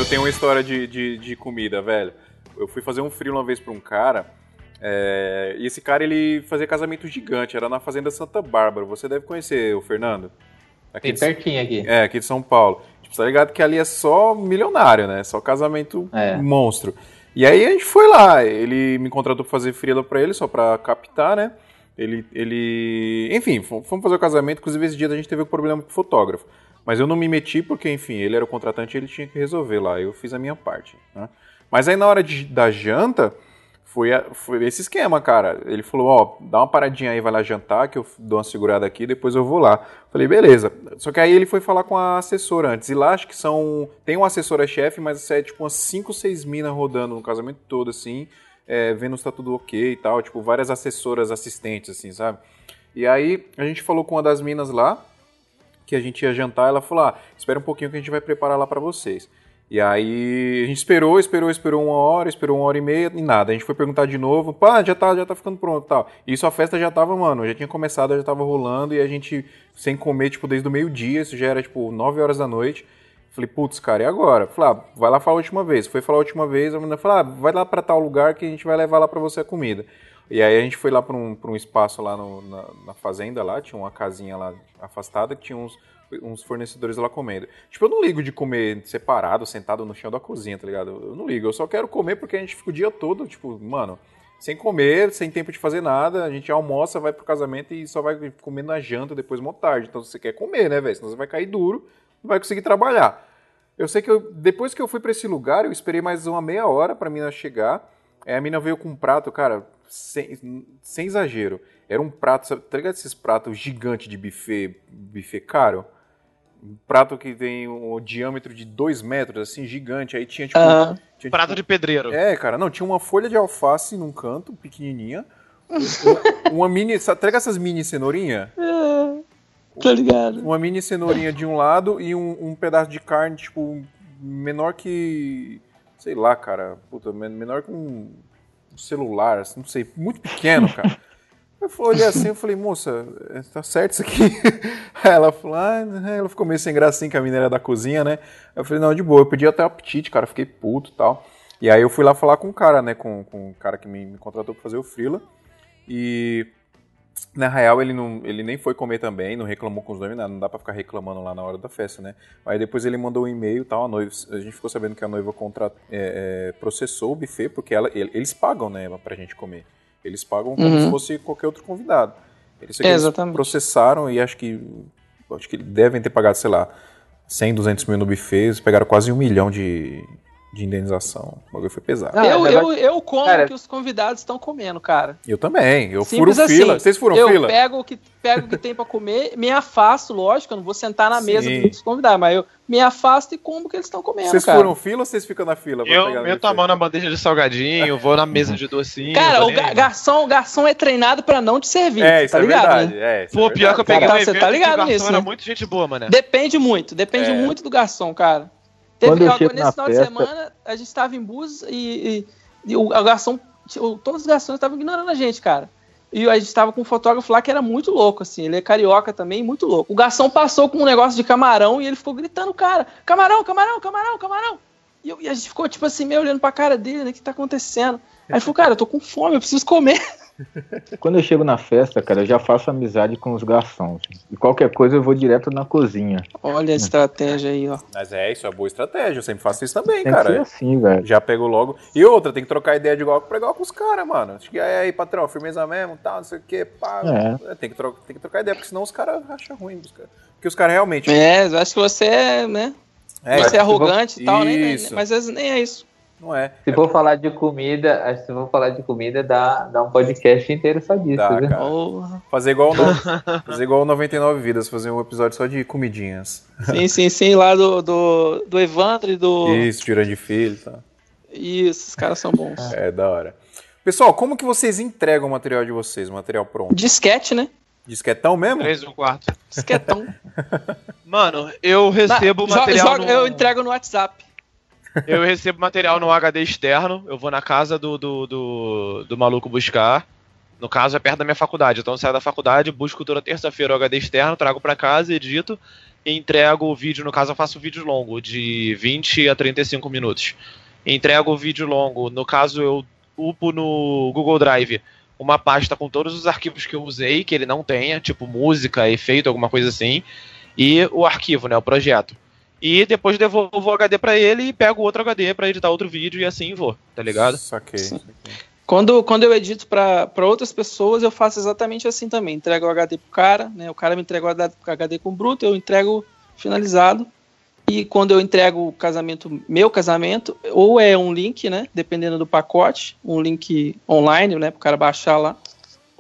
S4: eu tenho uma história de, de, de comida, velho. Eu fui fazer um frio uma vez pra um cara. é, e esse cara ele fazia casamento gigante, era na Fazenda Santa Bárbara. Você deve conhecer o Fernando. Aqui
S1: Tem
S4: de,
S1: pertinho aqui.
S4: é, aqui de São Paulo. Tipo, tá ligado que ali é só milionário, né? Só casamento
S1: É.
S4: monstro. E aí a gente foi lá, ele me contratou pra fazer frila pra ele, só pra captar, né? Ele, ele... Enfim, fom- fomos fazer o casamento, inclusive esse dia a gente teve um problema com o fotógrafo. Mas eu não me meti porque, enfim, ele era o contratante e ele tinha que resolver lá. Eu fiz a minha parte, né? Mas aí na hora de- da janta, foi, a- foi esse esquema, cara. Ele falou, ó, dá uma paradinha aí, vai lá jantar, que eu dou uma segurada aqui, depois eu vou lá. Falei, beleza. Só que aí ele foi falar com a assessora antes. E lá acho que são. Tem uma assessora-chefe, mas é tipo umas 5, 6 minas rodando no casamento todo, assim, é, vendo se tá tudo ok e tal. Tipo, várias assessoras assistentes, assim, sabe? E aí a gente falou com uma das minas lá, que a gente ia jantar, ela falou: ah, espera um pouquinho que a gente vai preparar lá pra vocês. E aí a gente esperou, esperou, esperou uma hora, esperou uma hora e meia e nada. A gente foi perguntar de novo, pá, já tá, já tá ficando pronto tal. Isso a festa já tava, mano, já tinha começado, já tava rolando e a gente sem comer, tipo, desde o meio-dia, isso já era, tipo, 9 horas da noite. Falei, putz, cara, e agora? Falei, ah, vai lá falar a última vez. Foi falar a última vez, a menina falou, ah, vai lá pra tal lugar que a gente vai levar lá pra você a comida. E aí a gente foi lá pra um, pra um espaço lá no- na, na fazenda lá, tinha uma casinha lá afastada que tinha uns, uns fornecedores lá comendo. Tipo, eu não ligo de comer separado, sentado no chão da cozinha, tá ligado? Eu não ligo, eu só quero comer porque a gente fica o dia todo, tipo, mano, sem comer, sem tempo de fazer nada, a gente almoça, vai pro casamento e só vai comer na janta depois, uma tarde. Então você quer comer, né, velho? Senão você vai cair duro, não vai conseguir trabalhar. Eu sei que eu, depois que eu fui pra esse lugar, eu esperei mais uma meia hora pra mina chegar. Aí a mina veio com um prato, cara, sem, sem exagero. Era um prato, sabe, tá ligado esses pratos gigantes de buffet, buffet caro? Um prato que tem um diâmetro de 2 metros, assim, gigante. Aí tinha, tipo...
S3: Ah,
S4: tinha,
S2: Prato
S4: tipo,
S2: de pedreiro.
S4: É, cara, não, tinha uma folha de alface num canto, pequenininha. uma, uma mini, sabe, tá ligado essas mini cenourinha?
S3: tá ligado?
S4: Uma mini cenourinha de um lado e um, um pedaço de carne, tipo, menor que. Sei lá, cara. Puta, men- menor que um celular, assim, não sei, muito pequeno, cara. Eu olhei assim, eu falei, moça, é, tá certo isso aqui? Aí ela falou, ah, ela ficou meio sem graça assim, que a mina era da cozinha, né? Eu falei, não, de boa, eu pedi até apetite, cara, fiquei puto e tal. E aí eu fui lá falar com o cara, né, com, com o cara que me, me contratou pra fazer o freela. E na real, ele, não, ele nem foi comer também, não reclamou com os noivos, nada, não dá pra ficar reclamando lá na hora da festa, né? Aí depois ele mandou um e-mail e tal, a noiva, a gente ficou sabendo que a noiva é, é, processou o buffet, porque ela, ele- eles pagam, né, pra gente comer. Eles pagam como
S3: Uhum.
S4: se fosse qualquer outro convidado. Eles,
S3: É,
S4: eles processaram e acho que, acho que devem ter pagado, sei lá, 100, 200 mil no buffet, eles pegaram quase um milhão de, de indenização. O bagulho foi pesado.
S1: Não,
S3: eu,
S1: é
S3: eu, eu como
S1: Cara-
S3: que os convidados estão comendo, cara.
S4: Eu também, eu
S3: Simples
S4: furo fila.
S3: assim.
S4: Vocês furam
S3: eu
S4: fila?
S3: pego o que pego o que tem pra comer, me afasto, lógico, eu não vou sentar na mesa
S4: Sim.
S3: dos convidados, mas eu me afasto e como o que eles estão comendo,
S4: Vocês
S3: cara.
S4: furam fila ou vocês ficam na fila?
S2: Eu meto a mão na bandeja de salgadinho, vou na mesa de docinho.
S3: Cara, o ga- garçom, o garçom é treinado pra não te servir,
S4: É, isso
S3: tá
S4: é
S3: ligado?
S4: verdade.
S3: né?
S4: É, isso é
S2: Pô, pior que eu peguei
S3: Cara,
S2: um
S3: você
S2: evento
S3: tá
S2: que o
S3: ligado
S2: garçom
S3: nisso,
S2: era
S3: né?
S2: muito gente boa, mano.
S3: Depende muito, depende
S4: É.
S3: muito do garçom, cara.
S5: Quando
S3: Teve
S5: eu
S3: ó,
S5: chego
S3: nesse
S5: na
S3: final de
S5: festa-
S3: semana, a gente tava em bus e, e- e o, o garçom, o- todos os garçons estavam ignorando a gente, cara. E a gente tava com um fotógrafo lá que era muito louco, assim. Ele é carioca também, muito louco. O garçom passou com um negócio de camarão e ele ficou gritando, cara, camarão, camarão, camarão, camarão. E, eu- e a gente ficou, tipo assim, meio olhando pra cara dele, né? O que tá acontecendo? Aí ele falou, cara, eu tô com fome, eu preciso comer.
S5: Quando eu chego na festa, cara, eu já faço amizade com os garçons. E qualquer coisa eu vou direto na cozinha.
S3: Olha a estratégia aí, ó.
S4: Mas é, isso é boa estratégia. Eu sempre faço isso também,
S5: Tem que ser
S4: cara.
S5: assim, velho.
S4: Já pego logo. E outra, tem que trocar ideia de igual pra igual com os caras, mano. Acho que é aí, patrão, firmeza mesmo, tal, não sei o que, pá. É, tem, que trocar, tem que trocar ideia, porque senão os caras acham ruim. Os cara. Porque os caras realmente.
S3: É, eu acho que você é, né?
S4: É,
S3: você é arrogante e tal, né?
S4: Isso.
S3: Mas às vezes nem é isso.
S4: Não é.
S1: Se for falar de comida, acho que se for falar de comida, dá, dá um podcast inteiro só disso,
S4: Dá,
S1: né?
S4: Fazer igual, o no... fazer igual o 99 Vidas, fazer um episódio só de comidinhas.
S3: Sim, sim, sim, lá do, do, do Evandro e do.
S4: Isso, tirando de filho e tal.
S3: Isso, os caras são bons.
S4: É, da hora. Pessoal, como que vocês entregam o material de vocês, o material pronto?
S3: Disquete, né?
S4: Disquetão mesmo?
S2: 3 e um quarto.
S3: Disquetão.
S2: Mano, eu recebo
S3: Na- jo-
S2: material
S3: joga-
S2: no...
S3: Eu entrego no WhatsApp.
S2: Eu recebo material no HD externo, eu vou na casa do, do, do, do maluco buscar. No caso, é perto da minha faculdade. Então eu saio da faculdade, busco toda terça-feira o HD externo, trago pra casa, edito e entrego o vídeo. No caso, eu faço vídeo longo, de 20 a 35 minutos. Entrego o vídeo longo. No caso, eu upo no Google Drive uma pasta com todos os arquivos que eu usei, que ele não tenha, tipo música, efeito, alguma coisa assim. E o arquivo, né? O projeto. E depois devolvo o HD pra ele e pego outro HD pra editar outro vídeo e assim vou, tá ligado?
S4: Saquei.
S3: Sim. Quando, quando eu edito pra pra outras pessoas, eu faço exatamente assim também. Entrego o HD pro cara, né? O cara me entrega o HD com bruto, eu entrego finalizado. E quando eu entrego o casamento, meu casamento, ou é um link, né? Dependendo do pacote, um link online, né? Pro cara baixar lá.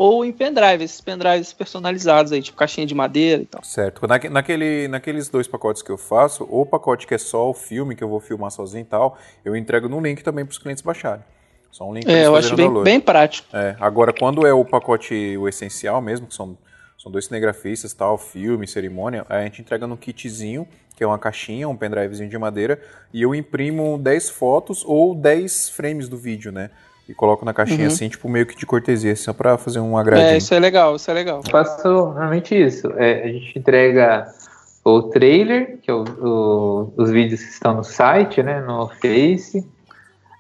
S3: Ou em pendrive, esses pendrives personalizados aí, tipo caixinha de madeira e tal.
S4: Certo. Naque- naquele, naqueles dois pacotes que eu faço, ou o pacote que é só o filme, que eu vou filmar sozinho e tal, eu entrego no link também para os clientes baixarem. Só um link
S3: É, eu acho bem, bem prático.
S4: É, agora, quando é o pacote o essencial mesmo, que são, são dois cinegrafistas, tal, filme, cerimônia, a gente entrega no kitzinho, que é uma caixinha, um pendrivezinho de madeira, e eu imprimo 10 fotos ou 10 frames do vídeo, né? E coloco na caixinha
S3: Uhum.
S4: assim, tipo, meio que de cortesia, só pra fazer um agradinho.
S3: É, isso é legal, isso é legal.
S1: Eu faço normalmente isso. É, a gente entrega o trailer, que é o- o- os vídeos que estão no site, né, no Face.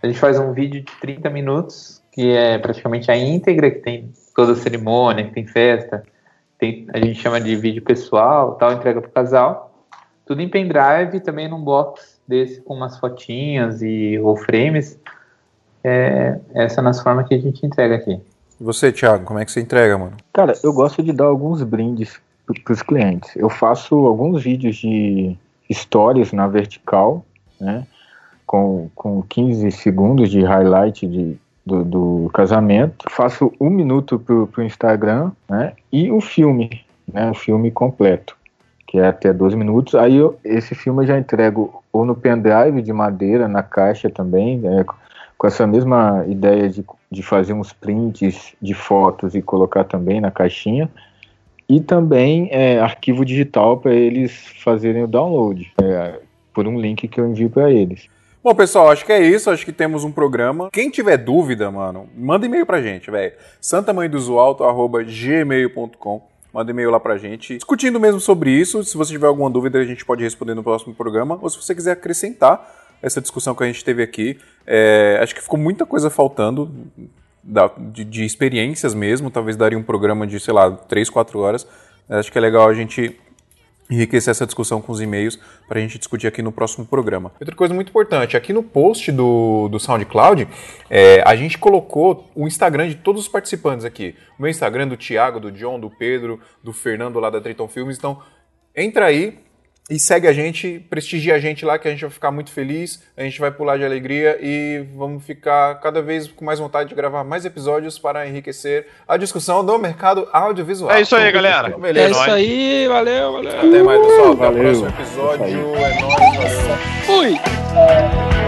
S1: A gente faz um vídeo de 30 minutos, que é praticamente a íntegra, que tem toda a cerimônia, que tem festa. Tem, a gente chama de vídeo pessoal, tal, entrega pro casal. Tudo em pendrive, também num box desse com umas fotinhas e ou frames. É, essa é nas formas que a gente entrega aqui.
S4: E você, Thiago, como é que você entrega, mano?
S5: Cara, eu gosto de dar alguns brindes para os clientes. Eu faço alguns vídeos de, stories na vertical, né? Com, com 15 segundos de highlight de, do, do casamento. Faço um minuto pro, pro Instagram, né? E o filme, né? O filme completo, que é até 12 minutos. Aí eu, esse filme eu já entrego ou no pendrive de madeira, na caixa também, né? Com essa mesma ideia de, de fazer uns prints de fotos e colocar também na caixinha. E também é, arquivo digital para eles fazerem o download, é, por um link que eu envio para eles.
S4: Bom, pessoal, acho que é isso. Acho que temos um programa. Quem tiver dúvida, mano, manda e-mail pra gente, velho. santamanhodosalto.gmail.com Manda e-mail lá pra gente, discutindo mesmo sobre isso. Se você tiver alguma dúvida, a gente pode responder no próximo programa. Ou se você quiser acrescentar essa discussão que a gente teve aqui. É, acho que ficou muita coisa faltando da, de, de, experiências mesmo. Talvez daria um programa de, sei lá, 3, 4 horas. Acho que é legal a gente enriquecer essa discussão com os e-mails para a gente discutir aqui no próximo programa. Outra coisa muito importante, aqui no post do, do SoundCloud, é, a gente colocou o Instagram de todos os participantes aqui. O meu Instagram do Thiago, do John, do Pedro, do Fernando lá da Triton Filmes. Então, entra aí, e segue a gente, prestigia a gente lá que a gente vai ficar muito feliz, a gente vai pular de alegria e vamos ficar cada vez com mais vontade de gravar mais episódios para enriquecer a discussão do mercado audiovisual.
S2: É isso aí, galera.
S3: Então, beleza. É isso aí, valeu, valeu.
S4: Até mais, pessoal. Até o próximo episódio. É nóis, valeu.
S3: Fui!